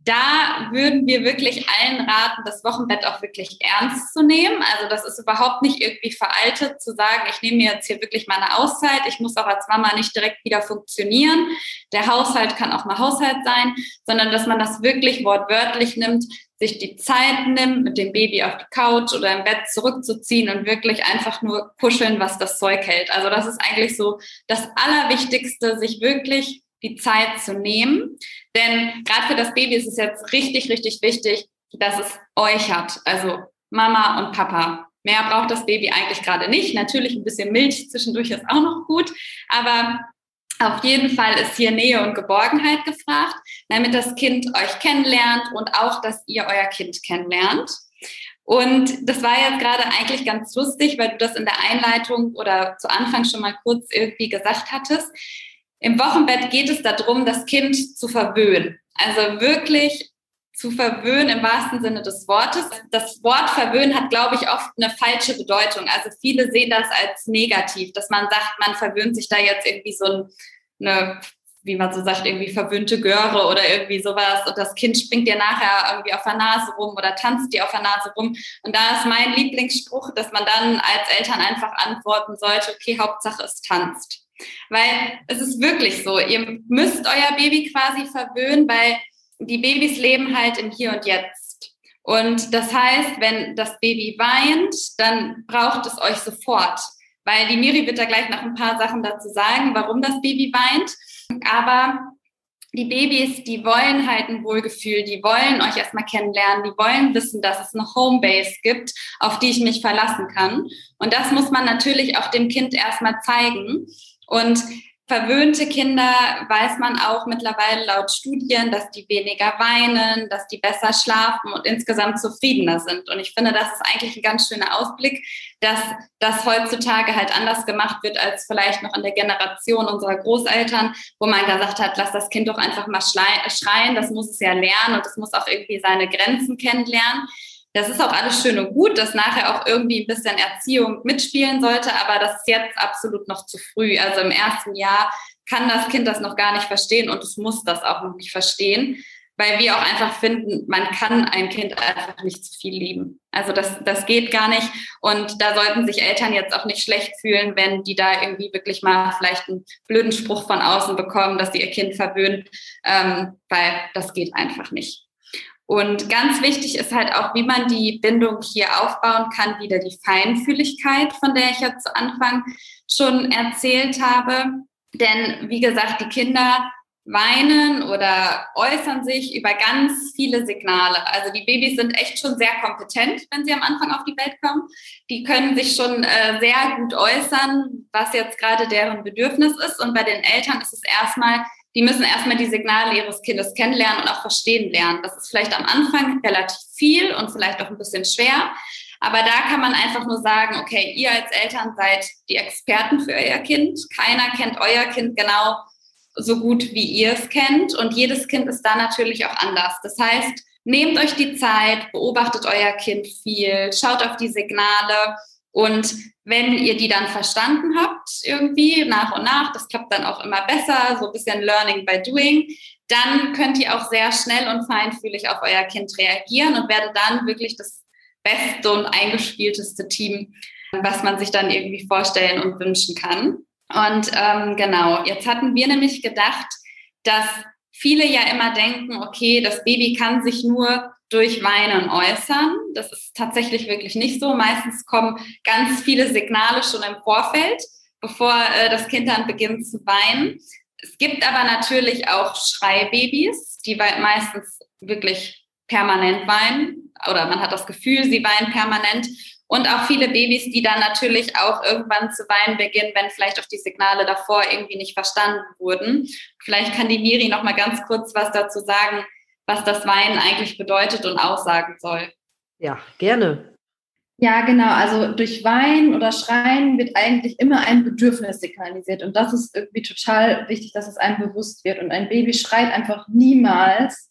da würden wir wirklich allen raten, das Wochenbett auch wirklich ernst zu nehmen. Also das ist überhaupt nicht irgendwie veraltet zu sagen, ich nehme mir jetzt hier wirklich meine Auszeit. Ich muss auch als Mama nicht direkt wieder funktionieren. Der Haushalt kann auch mal Haushalt sein, sondern dass man das wirklich wortwörtlich nimmt, sich die Zeit nimmt, mit dem Baby auf die Couch oder im Bett zurückzuziehen und wirklich einfach nur kuscheln, was das Zeug hält. Also das ist eigentlich so das Allerwichtigste, sich wirklich die Zeit zu nehmen. Denn gerade für das Baby ist es jetzt richtig, richtig wichtig, dass es euch hat. Also Mama und Papa. Mehr braucht das Baby eigentlich gerade nicht. Natürlich ein bisschen Milch zwischendurch ist auch noch gut, aber auf jeden Fall ist hier Nähe und Geborgenheit gefragt, damit das Kind euch kennenlernt und auch, dass ihr euer Kind kennenlernt. Und das war jetzt gerade eigentlich ganz lustig, weil du das in der Einleitung oder zu Anfang schon mal kurz irgendwie gesagt hattest. Im Wochenbett geht es darum, das Kind zu verwöhnen. Also wirklich zu verwöhnen im wahrsten Sinne des Wortes. Das Wort verwöhnen hat, glaube ich, oft eine falsche Bedeutung. Also viele sehen das als negativ, dass man sagt, man verwöhnt sich da jetzt irgendwie so eine, wie man so sagt, irgendwie verwöhnte Göre oder irgendwie sowas und das Kind springt dir nachher irgendwie auf der Nase rum oder tanzt dir auf der Nase rum. Und da ist mein Lieblingsspruch, dass man dann als Eltern einfach antworten sollte, okay, Hauptsache es tanzt. Weil es ist wirklich so, ihr müsst euer Baby quasi verwöhnen, weil die Babys leben halt im Hier und Jetzt. Und das heißt, wenn das Baby weint, dann braucht es euch sofort. Weil die Miri wird da gleich noch ein paar Sachen dazu sagen, warum das Baby weint. Aber die Babys, die wollen halt ein Wohlgefühl, die wollen euch erstmal kennenlernen, die wollen wissen, dass es eine Homebase gibt, auf die ich mich verlassen kann. Und das muss man natürlich auch dem Kind erstmal zeigen. Und Verwöhnte Kinder weiß man auch mittlerweile laut Studien, dass die weniger weinen, dass die besser schlafen und insgesamt zufriedener sind. Und ich finde, das ist eigentlich ein ganz schöner Ausblick, dass das heutzutage halt anders gemacht wird als vielleicht noch in der Generation unserer Großeltern, wo man gesagt hat, lass das Kind doch einfach mal schreien, das muss es ja lernen und es muss auch irgendwie seine Grenzen kennenlernen. Das ist auch alles schön und gut, dass nachher auch irgendwie ein bisschen Erziehung mitspielen sollte, aber das ist jetzt absolut noch zu früh. Also im ersten Jahr kann das Kind das noch gar nicht verstehen und es muss das auch noch nicht verstehen, weil wir auch einfach finden, man kann ein Kind einfach nicht zu viel lieben. Also das, das geht gar nicht. Und da sollten sich Eltern jetzt auch nicht schlecht fühlen, wenn die da irgendwie wirklich mal vielleicht einen blöden Spruch von außen bekommen, dass sie ihr Kind verwöhnen, ähm, weil das geht einfach nicht. Und ganz wichtig ist halt auch, wie man die Bindung hier aufbauen kann, wieder die Feinfühligkeit, von der ich ja zu Anfang schon erzählt habe. Denn wie gesagt, die Kinder weinen oder äußern sich über ganz viele Signale. Also die Babys sind echt schon sehr kompetent, wenn sie am Anfang auf die Welt kommen. Die können sich schon äh, sehr gut äußern, was jetzt gerade deren Bedürfnis ist. Und bei den Eltern ist es erstmal die müssen erstmal die Signale ihres Kindes kennenlernen und auch verstehen lernen. Das ist vielleicht am Anfang relativ viel und vielleicht auch ein bisschen schwer. Aber da kann man einfach nur sagen, okay, ihr als Eltern seid die Experten für euer Kind. Keiner kennt euer Kind genau so gut, wie ihr es kennt. Und jedes Kind ist da natürlich auch anders. Das heißt, nehmt euch die Zeit, beobachtet euer Kind viel, schaut auf die Signale und wenn ihr die dann verstanden habt, irgendwie nach und nach, das klappt dann auch immer besser, so ein bisschen Learning by Doing, dann könnt ihr auch sehr schnell und feinfühlig auf euer Kind reagieren und werdet dann wirklich das beste und eingespielteste Team, was man sich dann irgendwie vorstellen und wünschen kann. Und ähm, genau, jetzt hatten wir nämlich gedacht, dass viele ja immer denken, okay, das Baby kann sich nur durch Weinen äußern. Das ist tatsächlich wirklich nicht so. Meistens kommen ganz viele Signale schon im Vorfeld, bevor äh, das Kind dann beginnt zu weinen. Es gibt aber natürlich auch Schreibabys, die meistens wirklich permanent weinen oder man hat das Gefühl, sie weinen permanent. Und auch viele Babys, die dann natürlich auch irgendwann zu weinen beginnen, wenn vielleicht auch die Signale davor irgendwie nicht verstanden wurden. Vielleicht kann die Miri noch mal ganz kurz was dazu sagen, was das Weinen eigentlich bedeutet und aussagen soll. Ja, gerne. Ja, genau. Also durch Weinen oder Schreien wird eigentlich immer ein Bedürfnis signalisiert. Und das ist irgendwie total wichtig, dass es einem bewusst wird. Und ein Baby schreit einfach niemals,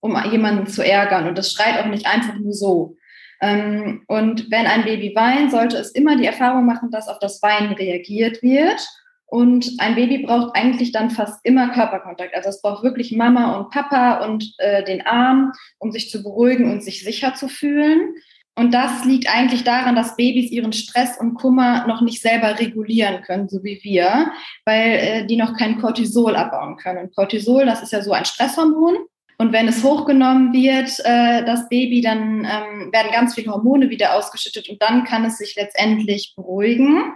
um jemanden zu ärgern. Und das schreit auch nicht einfach nur so. Ähm, und wenn ein Baby weint, sollte es immer die Erfahrung machen, dass auf das Weinen reagiert wird. Und ein Baby braucht eigentlich dann fast immer Körperkontakt. Also es braucht wirklich Mama und Papa und äh, den Arm, um sich zu beruhigen und sich sicher zu fühlen. Und das liegt eigentlich daran, dass Babys ihren Stress und Kummer noch nicht selber regulieren können, so wie wir, weil äh, die noch kein Cortisol abbauen können. Und Cortisol, das ist ja so ein Stresshormon. Und wenn es hochgenommen wird, äh, das Baby, dann ähm, werden ganz viele Hormone wieder ausgeschüttet und dann kann es sich letztendlich beruhigen.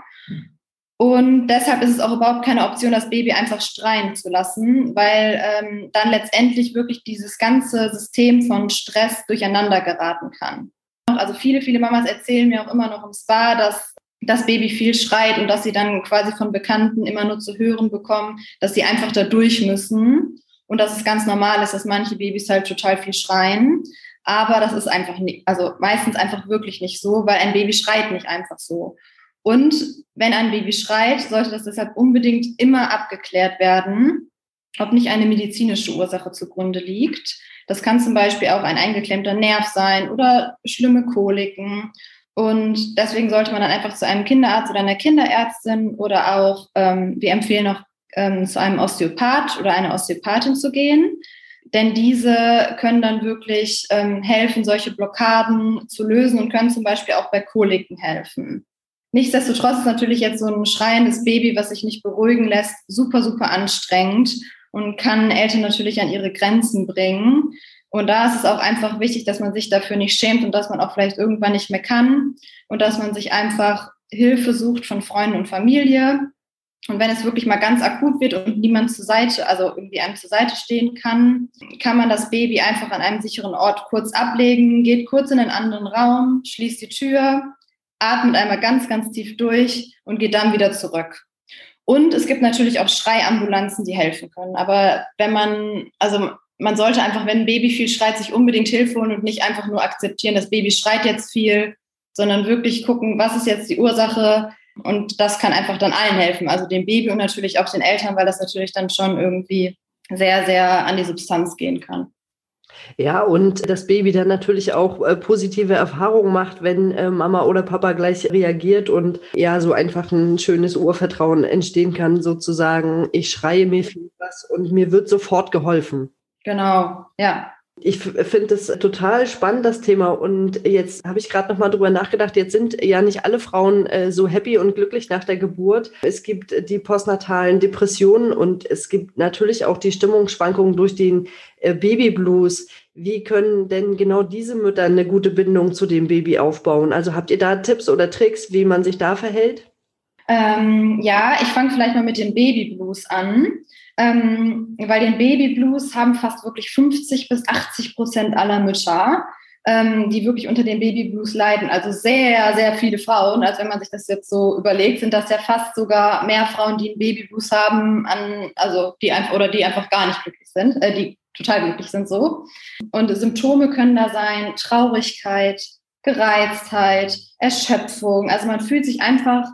Und deshalb ist es auch überhaupt keine Option, das Baby einfach streien zu lassen, weil ähm, dann letztendlich wirklich dieses ganze System von Stress durcheinander geraten kann. Also viele, viele Mamas erzählen mir auch immer noch im Spa, dass das Baby viel schreit und dass sie dann quasi von Bekannten immer nur zu hören bekommen, dass sie einfach da durch müssen und dass es ganz normal ist, dass manche Babys halt total viel schreien. Aber das ist einfach nicht, also meistens einfach wirklich nicht so, weil ein Baby schreit nicht einfach so. Und wenn ein Baby schreit, sollte das deshalb unbedingt immer abgeklärt werden, ob nicht eine medizinische Ursache zugrunde liegt. Das kann zum Beispiel auch ein eingeklemmter Nerv sein oder schlimme Koliken. Und deswegen sollte man dann einfach zu einem Kinderarzt oder einer Kinderärztin oder auch, ähm, wir empfehlen auch ähm, zu einem Osteopath oder einer Osteopathin zu gehen. Denn diese können dann wirklich ähm, helfen, solche Blockaden zu lösen und können zum Beispiel auch bei Koliken helfen. Nichtsdestotrotz ist natürlich jetzt so ein schreiendes Baby, was sich nicht beruhigen lässt, super, super anstrengend und kann Eltern natürlich an ihre Grenzen bringen. Und da ist es auch einfach wichtig, dass man sich dafür nicht schämt und dass man auch vielleicht irgendwann nicht mehr kann und dass man sich einfach Hilfe sucht von Freunden und Familie und wenn es wirklich mal ganz akut wird und niemand zur Seite, also irgendwie einem zur Seite stehen kann, kann man das Baby einfach an einem sicheren Ort kurz ablegen, geht kurz in einen anderen Raum, schließt die Tür, atmet einmal ganz, ganz tief durch und geht dann wieder zurück. Und es gibt natürlich auch Schreiambulanzen, die helfen können. Aber wenn man, also man sollte einfach, wenn ein Baby viel schreit, sich unbedingt Hilfe holen und nicht einfach nur akzeptieren, das Baby schreit jetzt viel, sondern wirklich gucken, was ist jetzt die Ursache, und das kann einfach dann allen helfen, also dem Baby und natürlich auch den Eltern, weil das natürlich dann schon irgendwie sehr, sehr an die Substanz gehen kann. Ja, und das Baby dann natürlich auch äh, positive Erfahrungen macht, wenn äh, Mama oder Papa gleich reagiert und ja, so einfach ein schönes Urvertrauen entstehen kann, sozusagen, ich schreie mir viel was und mir wird sofort geholfen. Genau, ja. Ich finde es total spannend, das Thema. Und jetzt habe ich gerade noch mal drüber nachgedacht. Jetzt sind ja nicht alle Frauen äh, so happy und glücklich nach der Geburt. Es gibt die postnatalen Depressionen und es gibt natürlich auch die Stimmungsschwankungen durch den äh, Babyblues. Wie können denn genau diese Mütter eine gute Bindung zu dem Baby aufbauen? Also habt ihr da Tipps oder Tricks, wie man sich da verhält? Ähm, ja, ich fange vielleicht mal mit dem Babyblues an ähm, weil den Babyblues haben fast wirklich 50 bis 80 Prozent aller Mütter, ähm, die wirklich unter den Babyblues leiden. Also sehr, sehr viele Frauen. Also wenn man sich das jetzt so überlegt, sind das ja fast sogar mehr Frauen, die einen Babyblues haben, an, also die einfach oder die einfach gar nicht glücklich sind, äh, die total glücklich sind so. Und Symptome können da sein Traurigkeit, Gereiztheit, Erschöpfung. Also man fühlt sich einfach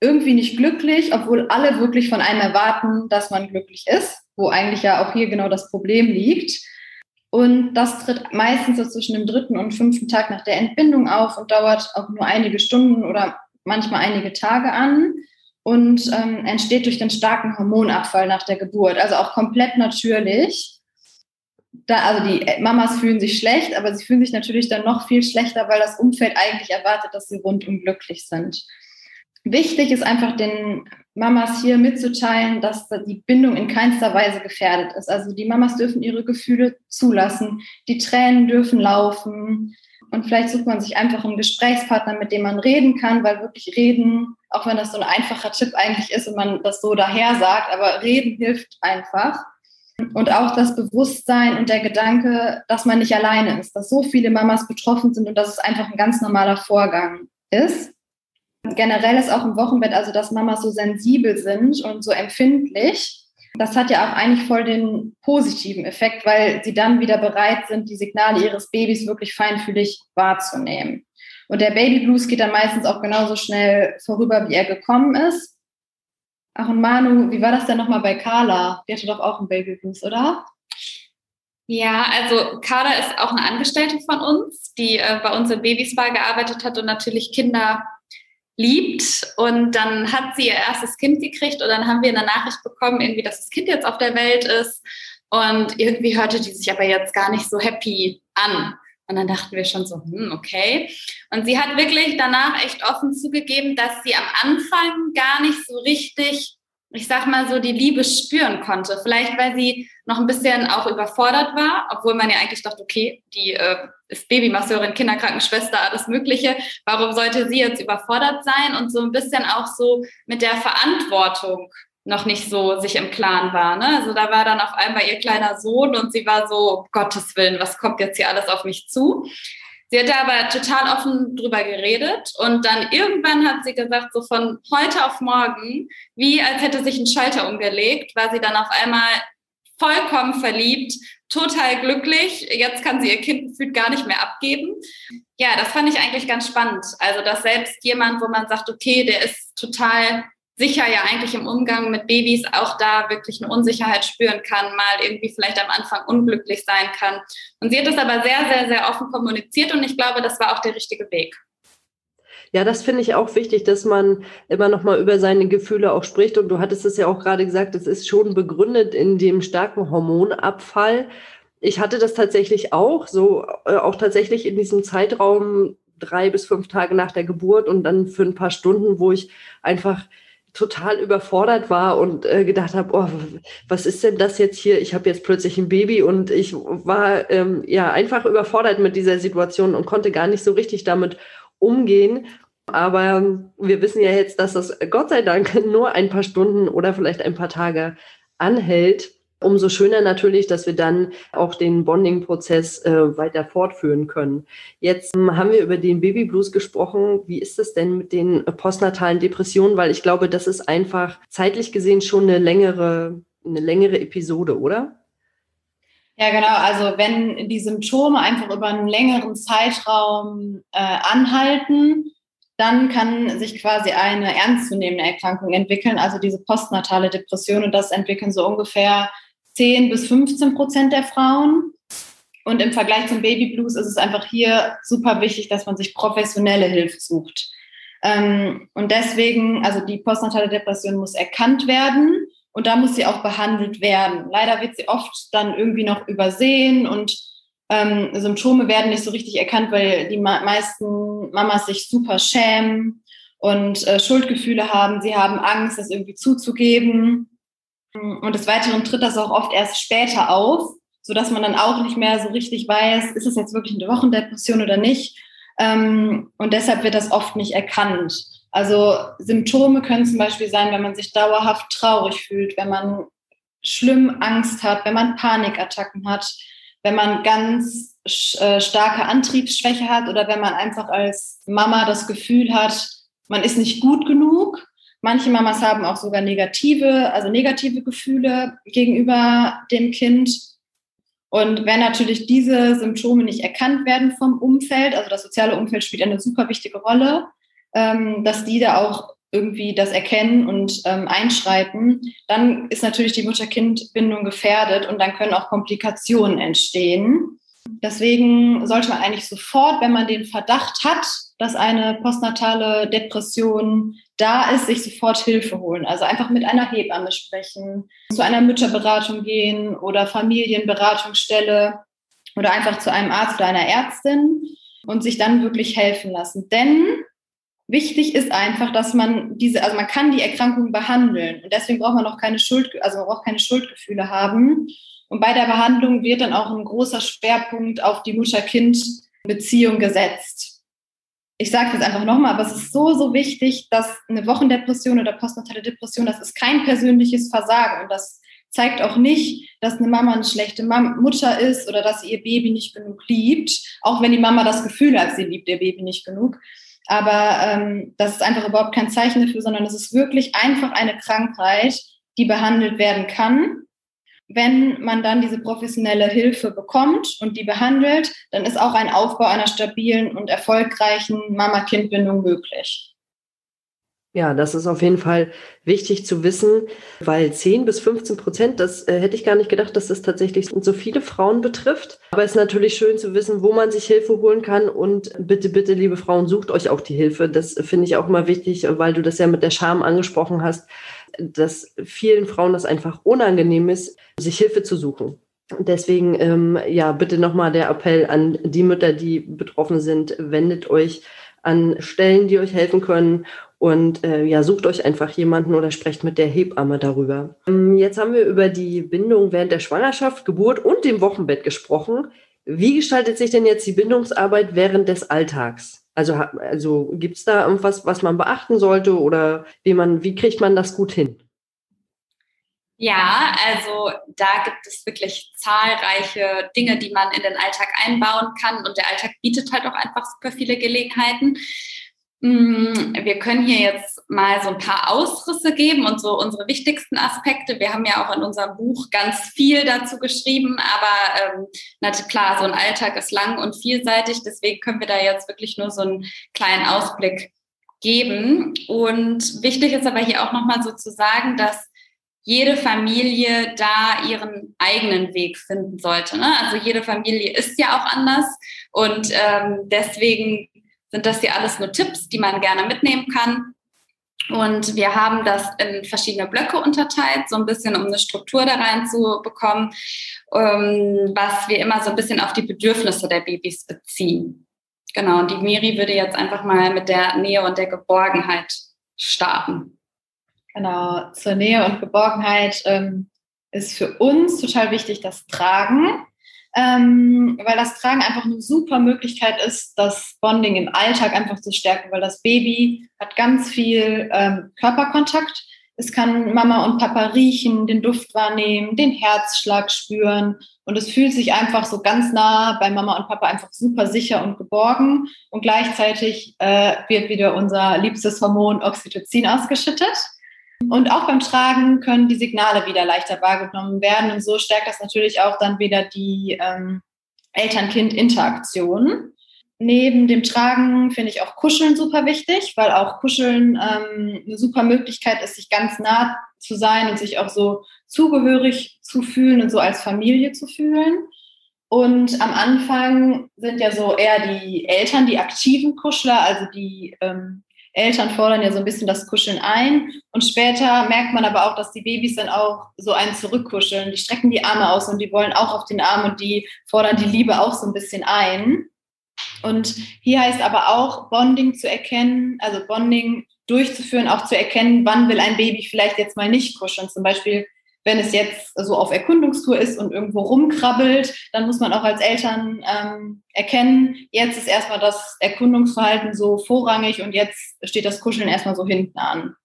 irgendwie nicht glücklich, obwohl alle wirklich von einem erwarten, dass man glücklich ist, wo eigentlich ja auch hier genau das Problem liegt. Und das tritt meistens so zwischen dem dritten und fünften Tag nach der Entbindung auf und dauert auch nur einige Stunden oder manchmal einige Tage an und ähm, entsteht durch den starken Hormonabfall nach der Geburt, also auch komplett natürlich. da, also die Mamas fühlen sich schlecht, aber sie fühlen sich natürlich dann noch viel schlechter, weil das Umfeld eigentlich erwartet, dass sie rundum glücklich sind. Wichtig ist einfach den Mamas hier mitzuteilen, dass die Bindung in keinster Weise gefährdet ist. Also die Mamas dürfen ihre Gefühle zulassen, die Tränen dürfen laufen und vielleicht sucht man sich einfach einen Gesprächspartner, mit dem man reden kann, weil wirklich reden, auch wenn das so ein einfacher Tipp eigentlich ist und man das so daher sagt, aber reden hilft einfach. Und auch das Bewusstsein und der Gedanke, dass man nicht alleine ist, dass so viele Mamas betroffen sind und dass es einfach ein ganz normaler Vorgang ist generell ist auch im Wochenbett, also dass Mamas so sensibel sind und so empfindlich. Das hat ja auch eigentlich voll den positiven Effekt, weil sie dann wieder bereit sind, die Signale ihres Babys wirklich feinfühlig wahrzunehmen. Und der Baby Blues geht dann meistens auch genauso schnell vorüber, wie er gekommen ist. Ach und Manu, wie war das denn nochmal bei Carla? Die hatte doch auch einen Baby Blues, oder? Ja, also Carla ist auch eine Angestellte von uns, die äh, bei uns im Babyspa gearbeitet hat und natürlich Kinder liebt. Und dann hat sie ihr erstes Kind gekriegt und dann haben wir eine Nachricht bekommen, irgendwie, dass das Kind jetzt auf der Welt ist. Und irgendwie hörte die sich aber jetzt gar nicht so happy an. Und dann dachten wir schon so, hm, okay. Und sie hat wirklich danach echt offen zugegeben, dass sie am Anfang gar nicht so richtig ich sag mal so, die Liebe spüren konnte. Vielleicht, weil sie noch ein bisschen auch überfordert war, obwohl man ja eigentlich dachte, okay, die äh, ist Babymasseurin, Kinderkrankenschwester, alles Mögliche. Warum sollte sie jetzt überfordert sein und so ein bisschen auch so mit der Verantwortung noch nicht so sich im Klaren war. Ne? Also da war dann auf einmal ihr kleiner Sohn und sie war so, um Gottes Willen, was kommt jetzt hier alles auf mich zu? Sie hat aber total offen drüber geredet und dann irgendwann hat sie gesagt, so von heute auf morgen, wie als hätte sich ein Schalter umgelegt, war sie dann auf einmal vollkommen verliebt, total glücklich. Jetzt kann sie ihr Kind gefühlt gar nicht mehr abgeben. Ja, das fand ich eigentlich ganz spannend. Also, dass selbst jemand, wo man sagt, okay, der ist total sicher ja eigentlich im Umgang mit Babys auch da wirklich eine Unsicherheit spüren kann, mal irgendwie vielleicht am Anfang unglücklich sein kann. Und sie hat das aber sehr, sehr, sehr offen kommuniziert und ich glaube, das war auch der richtige Weg. Ja, das finde ich auch wichtig, dass man immer noch mal über seine Gefühle auch spricht. Und du hattest es ja auch gerade gesagt, es ist schon begründet in dem starken Hormonabfall. Ich hatte das tatsächlich auch, so äh, auch tatsächlich in diesem Zeitraum drei bis fünf Tage nach der Geburt und dann für ein paar Stunden, wo ich einfach total überfordert war und äh, gedacht habe, oh, was ist denn das jetzt hier? Ich habe jetzt plötzlich ein Baby und ich war ähm, ja einfach überfordert mit dieser Situation und konnte gar nicht so richtig damit umgehen. Aber wir wissen ja jetzt, dass das Gott sei Dank nur ein paar Stunden oder vielleicht ein paar Tage anhält. Umso schöner natürlich, dass wir dann auch den Bonding-Prozess äh, weiter fortführen können. Jetzt ähm, haben wir über den Baby Blues gesprochen. Wie ist es denn mit den postnatalen Depressionen? Weil ich glaube, das ist einfach zeitlich gesehen schon eine längere, eine längere Episode, oder? Ja, genau. Also wenn die Symptome einfach über einen längeren Zeitraum äh, anhalten, dann kann sich quasi eine ernstzunehmende Erkrankung entwickeln, also diese postnatale Depression. Und das entwickeln so ungefähr 10 bis 15 Prozent der Frauen. Und im Vergleich zum Baby Blues ist es einfach hier super wichtig, dass man sich professionelle Hilfe sucht. Ähm, und deswegen, also die postnatale Depression muss erkannt werden und da muss sie auch behandelt werden. Leider wird sie oft dann irgendwie noch übersehen und ähm, Symptome werden nicht so richtig erkannt, weil die meisten Mamas sich super schämen und äh, Schuldgefühle haben. Sie haben Angst, das irgendwie zuzugeben. Und des Weiteren tritt das auch oft erst später auf, sodass man dann auch nicht mehr so richtig weiß, ist es jetzt wirklich eine Wochendepression oder nicht. Ähm, und deshalb wird das oft nicht erkannt. Also Symptome können zum Beispiel sein, wenn man sich dauerhaft traurig fühlt, wenn man schlimm Angst hat, wenn man Panikattacken hat, wenn man ganz äh, starke Antriebsschwäche hat oder wenn man einfach als Mama das Gefühl hat, man ist nicht gut genug Manche Mamas haben auch sogar negative, also negative Gefühle gegenüber dem Kind. Und wenn natürlich diese Symptome nicht erkannt werden vom Umfeld, also das soziale Umfeld spielt eine super wichtige Rolle, ähm, dass die da auch irgendwie das erkennen und ähm, einschreiten, dann ist natürlich die Mutter-Kind-Bindung gefährdet und dann können auch Komplikationen entstehen. Deswegen sollte man eigentlich sofort, wenn man den Verdacht hat, dass eine postnatale Depression da ist, sich sofort Hilfe holen. Also einfach mit einer Hebamme sprechen, zu einer Mütterberatung gehen oder Familienberatungsstelle oder einfach zu einem Arzt oder einer Ärztin und sich dann wirklich helfen lassen. Denn wichtig ist einfach, dass man diese, also man kann die Erkrankung behandeln und deswegen braucht man auch keine Schuld, also man keine Schuldgefühle haben. Und bei der Behandlung wird dann auch ein großer Schwerpunkt auf die Mutter-Kind-Beziehung gesetzt ich sage das einfach nochmal, aber es ist so, so wichtig, dass eine Wochendepression oder postnatale Depression, das ist kein persönliches Versagen und das zeigt auch nicht, dass eine Mama eine schlechte Mama, Mutter ist oder dass sie ihr Baby nicht genug liebt, auch wenn die Mama das Gefühl hat, sie liebt ihr Baby nicht genug. Aber ähm, das ist einfach überhaupt kein Zeichen dafür, sondern es ist wirklich einfach eine Krankheit, die behandelt werden kann wenn man dann diese professionelle Hilfe bekommt und die behandelt, dann ist auch ein Aufbau einer stabilen und erfolgreichen Mama-Kind-Bindung möglich. Ja, das ist auf jeden Fall wichtig zu wissen, weil 10 bis 15 Prozent, das äh, hätte ich gar nicht gedacht, dass das tatsächlich so viele Frauen betrifft. Aber es ist natürlich schön zu wissen, wo man sich Hilfe holen kann. Und bitte, bitte, liebe Frauen, sucht euch auch die Hilfe. Das finde ich auch mal wichtig, weil du das ja mit der Scham angesprochen hast dass vielen Frauen das einfach unangenehm ist, sich Hilfe zu suchen. Deswegen, ähm, ja, bitte nochmal der Appell an die Mütter, die betroffen sind, wendet euch an Stellen, die euch helfen können und äh, ja, sucht euch einfach jemanden oder sprecht mit der Hebamme darüber. Ähm, jetzt haben wir über die Bindung während der Schwangerschaft, Geburt und dem Wochenbett gesprochen. Wie gestaltet sich denn jetzt die Bindungsarbeit während des Alltags? Also, also gibt es da irgendwas, was man beachten sollte oder wie man, wie kriegt man das gut hin? Ja, also da gibt es wirklich zahlreiche Dinge, die man in den Alltag einbauen kann und der Alltag bietet halt auch einfach super viele Gelegenheiten. Mm, wir können hier jetzt mal so ein paar Ausrisse geben und so unsere wichtigsten Aspekte. Wir haben ja auch in unserem Buch ganz viel dazu geschrieben, aber ähm, natürlich klar, so ein Alltag ist lang und vielseitig, deswegen können wir da jetzt wirklich nur so einen kleinen Ausblick geben. Und wichtig ist aber hier auch nochmal so zu sagen, dass jede Familie da ihren eigenen Weg finden sollte. Ne? Also jede Familie ist ja auch anders und ähm, deswegen sind das hier alles nur Tipps, die man gerne mitnehmen kann. Und wir haben das in verschiedene Blöcke unterteilt, so ein bisschen, um eine Struktur da reinzubekommen, ähm, was wir immer so ein bisschen auf die Bedürfnisse der Babys beziehen. Genau, und die Miri würde jetzt einfach mal mit der Nähe und der Geborgenheit starten. Genau, zur Nähe und Geborgenheit ähm, ist für uns total wichtig das Tragen ähm, weil das Tragen einfach eine super Möglichkeit ist, das Bonding im Alltag einfach zu stärken, weil das Baby hat ganz viel ähm, Körperkontakt. Es kann Mama und Papa riechen, den Duft wahrnehmen, den Herzschlag spüren und es fühlt sich einfach so ganz nah bei Mama und Papa einfach super sicher und geborgen und gleichzeitig äh, wird wieder unser liebstes Hormon Oxytocin ausgeschüttet. Und auch beim Tragen können die Signale wieder leichter wahrgenommen werden. Und so stärkt das natürlich auch dann wieder die ähm, Eltern-Kind-Interaktion. Neben dem Tragen finde ich auch Kuscheln super wichtig, weil auch Kuscheln ähm, eine super Möglichkeit ist, sich ganz nah zu sein und sich auch so zugehörig zu fühlen und so als Familie zu fühlen. Und am Anfang sind ja so eher die Eltern die aktiven Kuschler, also die ähm, Eltern fordern ja so ein bisschen das Kuscheln ein. Und später merkt man aber auch, dass die Babys dann auch so einen zurückkuscheln. Die strecken die Arme aus und die wollen auch auf den Arm und die fordern die Liebe auch so ein bisschen ein. Und hier heißt aber auch, Bonding zu erkennen, also Bonding durchzuführen, auch zu erkennen, wann will ein Baby vielleicht jetzt mal nicht kuscheln. Zum Beispiel, wenn es jetzt so auf Erkundungstour ist und irgendwo rumkrabbelt, dann muss man auch als Eltern ähm, erkennen, jetzt ist erstmal das Erkundungsverhalten so vorrangig und jetzt steht das Kuscheln erstmal so hinten an.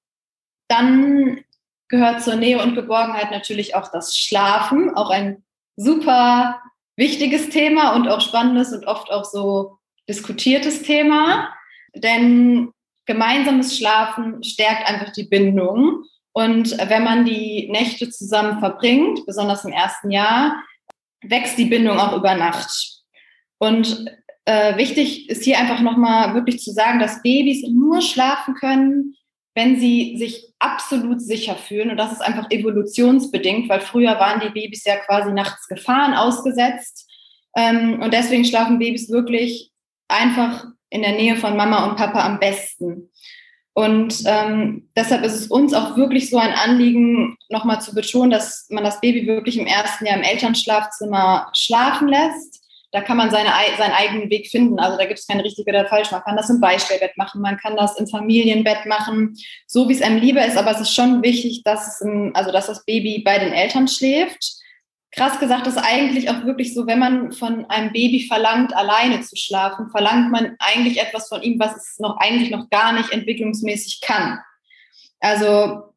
Dann gehört zur Nähe und Geborgenheit natürlich auch das Schlafen, auch ein super wichtiges Thema und auch spannendes und oft auch so diskutiertes Thema, denn gemeinsames Schlafen stärkt einfach die Bindung und wenn man die Nächte zusammen verbringt, besonders im ersten Jahr, wächst die Bindung auch über Nacht. Und äh, wichtig ist hier einfach nochmal wirklich zu sagen, dass Babys nur schlafen können, wenn sie sich absolut sicher fühlen. Und das ist einfach evolutionsbedingt, weil früher waren die Babys ja quasi nachts Gefahren ausgesetzt. Ähm, und deswegen schlafen Babys wirklich einfach in der Nähe von Mama und Papa am besten. Und ähm, deshalb ist es uns auch wirklich so ein Anliegen, nochmal zu betonen, dass man das Baby wirklich im ersten Jahr im Elternschlafzimmer schlafen lässt. Da kann man seine, seinen eigenen Weg finden. Also da gibt es kein richtig oder falsch. Man kann das im Beistellbett machen, man kann das im Familienbett machen, so wie es einem lieber ist. Aber es ist schon wichtig, dass, es im, also dass das Baby bei den Eltern schläft krass gesagt ist eigentlich auch wirklich so, wenn man von einem Baby verlangt, alleine zu schlafen, verlangt man eigentlich etwas von ihm, was es noch eigentlich noch gar nicht entwicklungsmäßig kann. Also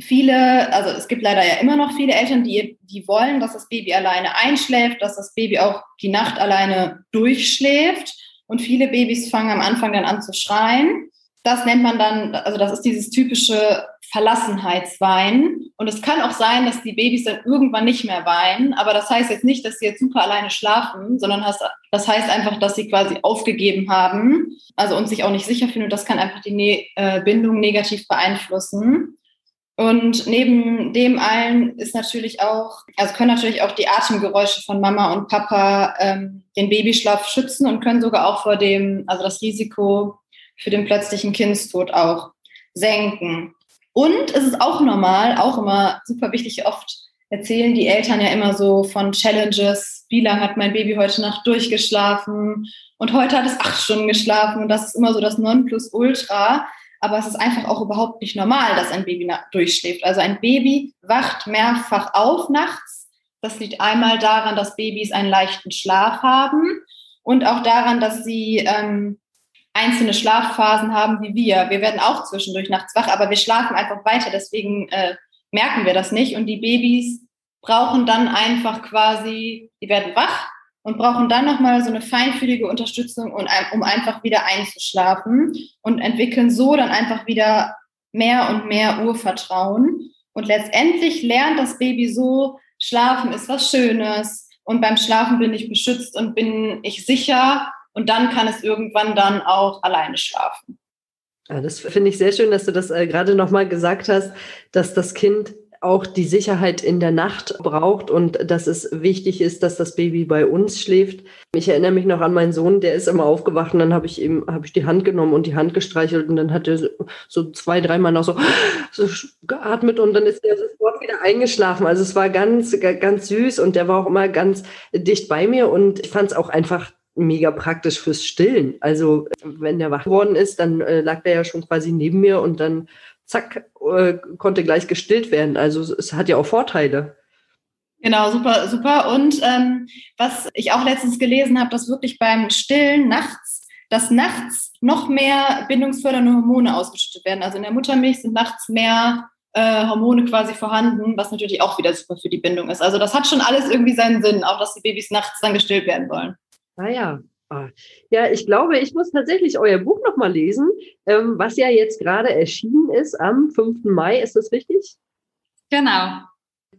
viele, also es gibt leider ja immer noch viele Eltern, die, die wollen, dass das Baby alleine einschläft, dass das Baby auch die Nacht alleine durchschläft. Und viele Babys fangen am Anfang dann an zu schreien. Das nennt man dann, also das ist dieses typische Verlassenheitsweinen. Und es kann auch sein, dass die Babys dann irgendwann nicht mehr weinen. Aber das heißt jetzt nicht, dass sie jetzt super alleine schlafen, sondern das heißt einfach, dass sie quasi aufgegeben haben. Also und sich auch nicht sicher fühlen. Und das kann einfach die ne äh, Bindung negativ beeinflussen. Und neben dem allen ist natürlich auch, also können natürlich auch die Atemgeräusche von Mama und Papa ähm, den Babyschlaf schützen und können sogar auch vor dem, also das Risiko für den plötzlichen Kindstod auch senken. Und es ist auch normal, auch immer super wichtig, oft erzählen die Eltern ja immer so von Challenges. Wie lange hat mein Baby heute Nacht durchgeschlafen? Und heute hat es acht Stunden geschlafen. Und das ist immer so das Nonplusultra. Aber es ist einfach auch überhaupt nicht normal, dass ein Baby durchschläft. Also ein Baby wacht mehrfach auf nachts. Das liegt einmal daran, dass Babys einen leichten Schlaf haben und auch daran, dass sie ähm, einzelne Schlafphasen haben wie wir. Wir werden auch zwischendurch nachts wach, aber wir schlafen einfach weiter. Deswegen äh, merken wir das nicht. Und die Babys brauchen dann einfach quasi, die werden wach und brauchen dann nochmal so eine feinfühlige Unterstützung, um einfach wieder einzuschlafen und entwickeln so dann einfach wieder mehr und mehr Urvertrauen. Und letztendlich lernt das Baby so, Schlafen ist was Schönes und beim Schlafen bin ich beschützt und bin ich sicher und dann kann es irgendwann dann auch alleine schlafen. Ja, das finde ich sehr schön, dass du das äh, gerade nochmal gesagt hast, dass das Kind auch die Sicherheit in der Nacht braucht und dass es wichtig ist, dass das Baby bei uns schläft. Ich erinnere mich noch an meinen Sohn, der ist immer aufgewacht und dann habe ich ihm habe ich die Hand genommen und die Hand gestreichelt und dann hat er so zwei, dreimal noch so, so geatmet und dann ist er sofort wieder eingeschlafen. Also es war ganz ganz süß und der war auch immer ganz dicht bei mir und ich fand es auch einfach mega praktisch fürs Stillen. Also wenn der wach geworden ist, dann äh, lag der ja schon quasi neben mir und dann zack, äh, konnte gleich gestillt werden. Also es hat ja auch Vorteile. Genau, super, super. Und ähm, was ich auch letztens gelesen habe, dass wirklich beim Stillen nachts, dass nachts noch mehr bindungsfördernde Hormone ausgeschüttet werden. Also in der Muttermilch sind nachts mehr äh, Hormone quasi vorhanden, was natürlich auch wieder super für die Bindung ist. Also das hat schon alles irgendwie seinen Sinn, auch dass die Babys nachts dann gestillt werden wollen. Ah ja. Ah. Ja, ich glaube, ich muss tatsächlich euer Buch nochmal lesen, ähm, was ja jetzt gerade erschienen ist am 5. Mai. Ist das richtig? Genau.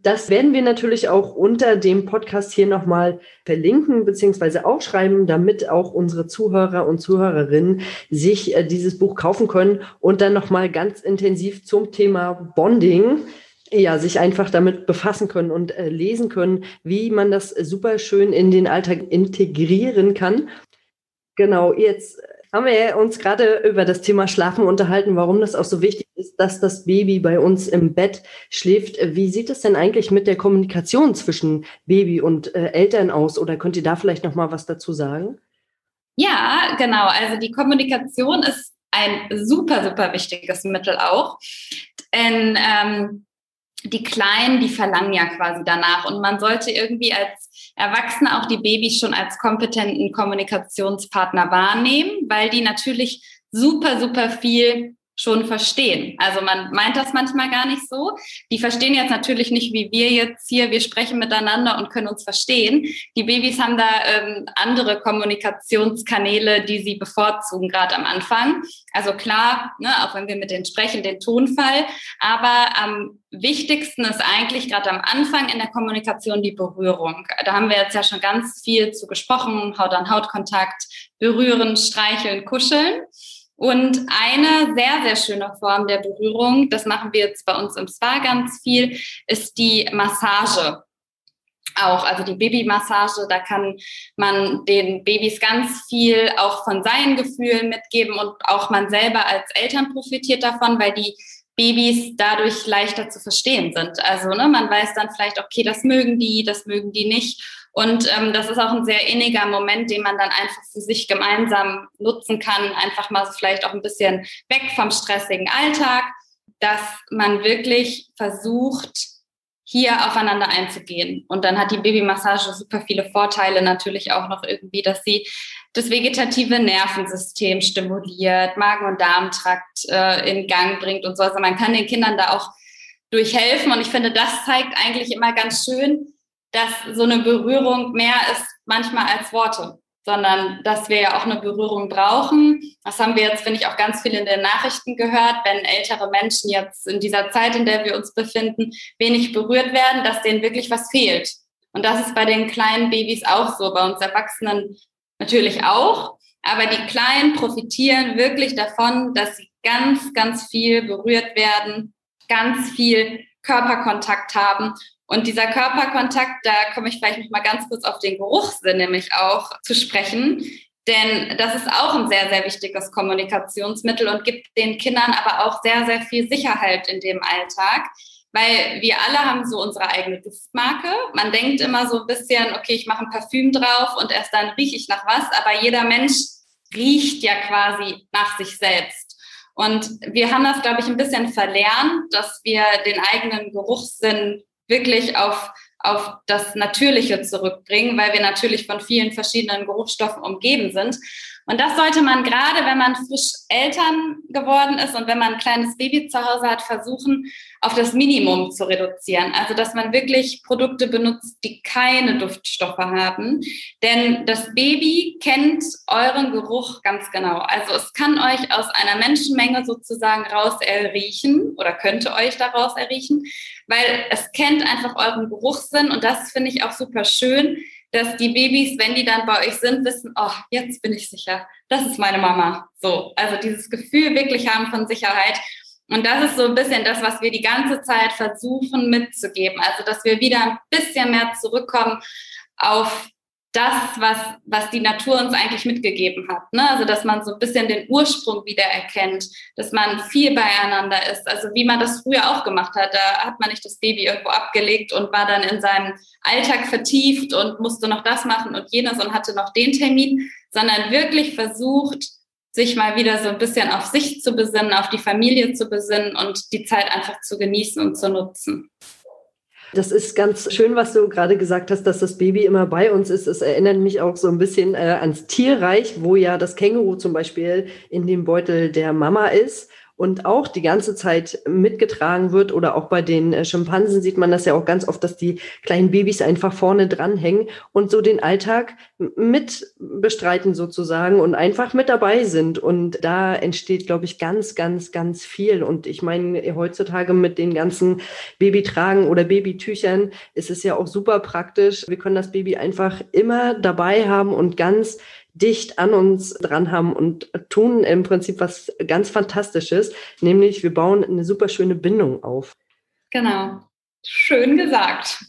Das werden wir natürlich auch unter dem Podcast hier nochmal verlinken bzw. aufschreiben, damit auch unsere Zuhörer und Zuhörerinnen sich äh, dieses Buch kaufen können und dann nochmal ganz intensiv zum Thema Bonding ja, sich einfach damit befassen können und äh, lesen können, wie man das super schön in den Alltag integrieren kann. Genau, jetzt haben wir uns gerade über das Thema Schlafen unterhalten, warum das auch so wichtig ist, dass das Baby bei uns im Bett schläft. Wie sieht es denn eigentlich mit der Kommunikation zwischen Baby und äh, Eltern aus? Oder könnt ihr da vielleicht noch mal was dazu sagen? Ja, genau. Also die Kommunikation ist ein super, super wichtiges Mittel auch. Denn ähm, die Kleinen, die verlangen ja quasi danach. Und man sollte irgendwie als Erwachsene auch die Babys schon als kompetenten Kommunikationspartner wahrnehmen, weil die natürlich super, super viel schon verstehen. Also man meint das manchmal gar nicht so. Die verstehen jetzt natürlich nicht, wie wir jetzt hier, wir sprechen miteinander und können uns verstehen. Die Babys haben da ähm, andere Kommunikationskanäle, die sie bevorzugen, gerade am Anfang. Also klar, ne, auch wenn wir mit denen sprechen, den Tonfall. Aber am wichtigsten ist eigentlich gerade am Anfang in der Kommunikation die Berührung. Da haben wir jetzt ja schon ganz viel zu gesprochen. Haut-an-Haut-Kontakt, berühren, streicheln, kuscheln. Und eine sehr, sehr schöne Form der Berührung, das machen wir jetzt bei uns im Spa ganz viel, ist die Massage. auch. Also die Babymassage, da kann man den Babys ganz viel auch von seinen Gefühlen mitgeben und auch man selber als Eltern profitiert davon, weil die Babys dadurch leichter zu verstehen sind. Also ne, man weiß dann vielleicht, okay, das mögen die, das mögen die nicht. Und ähm, das ist auch ein sehr inniger Moment, den man dann einfach für sich gemeinsam nutzen kann, einfach mal so vielleicht auch ein bisschen weg vom stressigen Alltag, dass man wirklich versucht, hier aufeinander einzugehen. Und dann hat die Babymassage super viele Vorteile natürlich auch noch irgendwie, dass sie das vegetative Nervensystem stimuliert, Magen- und Darmtrakt äh, in Gang bringt und so. Also man kann den Kindern da auch durchhelfen. Und ich finde, das zeigt eigentlich immer ganz schön, dass so eine Berührung mehr ist manchmal als Worte sondern dass wir ja auch eine Berührung brauchen. Das haben wir jetzt, finde ich, auch ganz viel in den Nachrichten gehört, wenn ältere Menschen jetzt in dieser Zeit, in der wir uns befinden, wenig berührt werden, dass denen wirklich was fehlt. Und das ist bei den kleinen Babys auch so, bei uns Erwachsenen natürlich auch. Aber die Kleinen profitieren wirklich davon, dass sie ganz, ganz viel berührt werden, ganz viel Körperkontakt haben und dieser Körperkontakt, da komme ich vielleicht noch mal ganz kurz auf den Geruchssinn nämlich auch zu sprechen. Denn das ist auch ein sehr, sehr wichtiges Kommunikationsmittel und gibt den Kindern aber auch sehr, sehr viel Sicherheit in dem Alltag. Weil wir alle haben so unsere eigene Duftmarke. Man denkt immer so ein bisschen, okay, ich mache ein Parfüm drauf und erst dann rieche ich nach was. Aber jeder Mensch riecht ja quasi nach sich selbst. Und wir haben das, glaube ich, ein bisschen verlernt, dass wir den eigenen Geruchssinn wirklich auf, auf das Natürliche zurückbringen, weil wir natürlich von vielen verschiedenen Geruchsstoffen umgeben sind. Und das sollte man gerade, wenn man frisch Eltern geworden ist und wenn man ein kleines Baby zu Hause hat, versuchen, auf das Minimum zu reduzieren. Also, dass man wirklich Produkte benutzt, die keine Duftstoffe haben. Denn das Baby kennt euren Geruch ganz genau. Also, es kann euch aus einer Menschenmenge sozusagen raus erriechen oder könnte euch daraus erriechen, weil es kennt einfach euren Geruchssinn und das finde ich auch super schön, dass die Babys, wenn die dann bei euch sind, wissen, oh, jetzt bin ich sicher, das ist meine Mama. So, also dieses Gefühl wirklich haben von Sicherheit. Und das ist so ein bisschen das, was wir die ganze Zeit versuchen mitzugeben. Also, dass wir wieder ein bisschen mehr zurückkommen auf das, was, was die Natur uns eigentlich mitgegeben hat. Ne? Also, dass man so ein bisschen den Ursprung wieder erkennt, dass man viel beieinander ist. Also, wie man das früher auch gemacht hat. Da hat man nicht das Baby irgendwo abgelegt und war dann in seinem Alltag vertieft und musste noch das machen und jenes und hatte noch den Termin, sondern wirklich versucht, sich mal wieder so ein bisschen auf sich zu besinnen, auf die Familie zu besinnen und die Zeit einfach zu genießen und zu nutzen. Das ist ganz schön, was du gerade gesagt hast, dass das Baby immer bei uns ist. Es erinnert mich auch so ein bisschen äh, ans Tierreich, wo ja das Känguru zum Beispiel in dem Beutel der Mama ist und auch die ganze Zeit mitgetragen wird. Oder auch bei den äh, Schimpansen sieht man das ja auch ganz oft, dass die kleinen Babys einfach vorne dranhängen und so den Alltag mit bestreiten sozusagen und einfach mit dabei sind. Und da entsteht, glaube ich, ganz, ganz, ganz viel. Und ich meine, heutzutage mit den ganzen Babytragen oder Babytüchern ist es ja auch super praktisch. Wir können das Baby einfach immer dabei haben und ganz dicht an uns dran haben und tun im Prinzip was ganz Fantastisches, nämlich wir bauen eine super schöne Bindung auf. Genau, schön gesagt.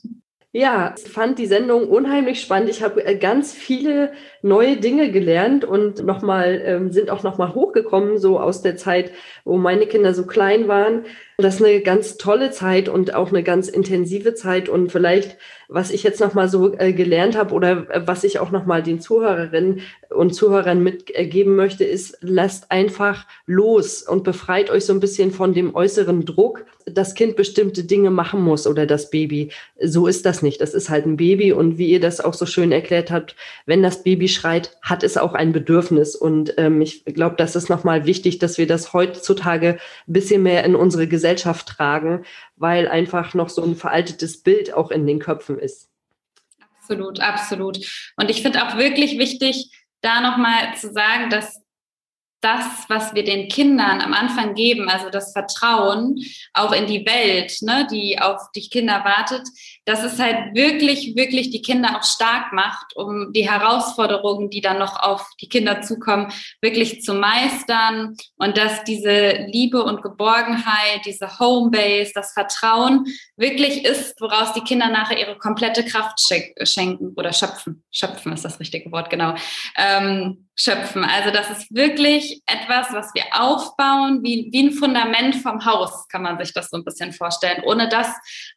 Ja, ich fand die Sendung unheimlich spannend. Ich habe äh, ganz viele neue Dinge gelernt und nochmal ähm, sind auch nochmal hochgekommen, so aus der Zeit, wo meine Kinder so klein waren. Das ist eine ganz tolle Zeit und auch eine ganz intensive Zeit. Und vielleicht, was ich jetzt nochmal so äh, gelernt habe oder äh, was ich auch nochmal den Zuhörerinnen und Zuhörern mitgeben möchte, ist, lasst einfach los und befreit euch so ein bisschen von dem äußeren Druck, das Kind bestimmte Dinge machen muss oder das Baby. So ist das nicht. Das ist halt ein Baby. Und wie ihr das auch so schön erklärt habt, wenn das Baby schreit, hat es auch ein Bedürfnis. Und ähm, ich glaube, das ist nochmal wichtig, dass wir das heutzutage ein bisschen mehr in unsere Gesellschaft Gesellschaft tragen, weil einfach noch so ein veraltetes Bild auch in den Köpfen ist. Absolut, absolut. Und ich finde auch wirklich wichtig, da nochmal zu sagen, dass das, was wir den Kindern am Anfang geben, also das Vertrauen auch in die Welt, ne, die auf die Kinder wartet, dass es halt wirklich, wirklich die Kinder auch stark macht, um die Herausforderungen, die dann noch auf die Kinder zukommen, wirklich zu meistern und dass diese Liebe und Geborgenheit, diese Homebase, das Vertrauen wirklich ist, woraus die Kinder nachher ihre komplette Kraft schenken oder schöpfen. Schöpfen ist das richtige Wort, genau. Ähm, schöpfen. Also das ist wirklich etwas, was wir aufbauen, wie, wie ein Fundament vom Haus, kann man sich das so ein bisschen vorstellen, ohne dass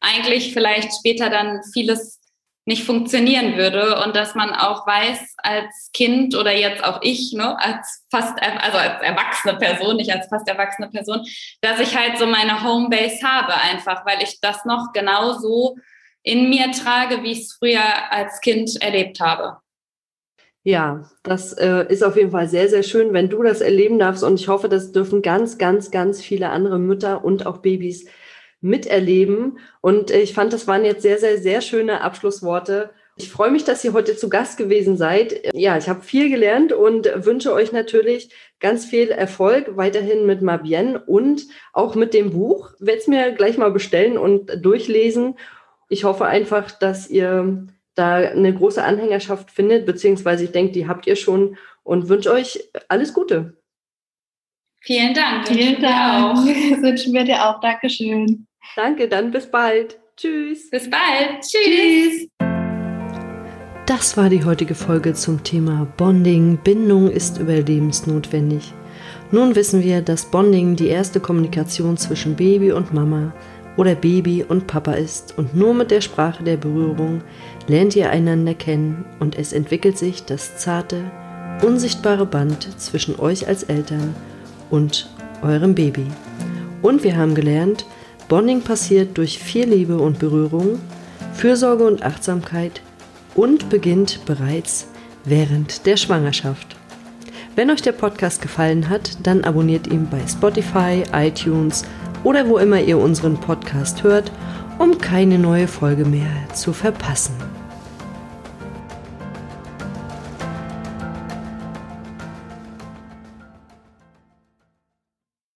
eigentlich vielleicht später dann vieles nicht funktionieren würde und dass man auch weiß als Kind oder jetzt auch ich, ne, als fast, also als erwachsene Person, nicht als fast erwachsene Person, dass ich halt so meine Homebase habe einfach, weil ich das noch genauso in mir trage, wie ich es früher als Kind erlebt habe. Ja, das äh, ist auf jeden Fall sehr, sehr schön, wenn du das erleben darfst. Und ich hoffe, das dürfen ganz, ganz, ganz viele andere Mütter und auch Babys miterleben. Und äh, ich fand, das waren jetzt sehr, sehr, sehr schöne Abschlussworte. Ich freue mich, dass ihr heute zu Gast gewesen seid. Ja, ich habe viel gelernt und wünsche euch natürlich ganz viel Erfolg weiterhin mit Mabienne und auch mit dem Buch. Werde es mir gleich mal bestellen und durchlesen. Ich hoffe einfach, dass ihr da eine große Anhängerschaft findet, beziehungsweise ich denke, die habt ihr schon und wünsche euch alles Gute. Vielen Dank. Vielen Dank. Das wünschen wir dir auch. Dankeschön. Danke, dann bis bald. Tschüss. Bis bald. Tschüss. Das war die heutige Folge zum Thema Bonding. Bindung ist überlebensnotwendig. Nun wissen wir, dass Bonding die erste Kommunikation zwischen Baby und Mama oder Baby und Papa ist und nur mit der Sprache der Berührung lernt ihr einander kennen und es entwickelt sich das zarte, unsichtbare Band zwischen euch als Eltern und eurem Baby. Und wir haben gelernt, Bonding passiert durch viel Liebe und Berührung, Fürsorge und Achtsamkeit und beginnt bereits während der Schwangerschaft. Wenn euch der Podcast gefallen hat, dann abonniert ihn bei Spotify, iTunes oder wo immer ihr unseren Podcast hört, um keine neue Folge mehr zu verpassen.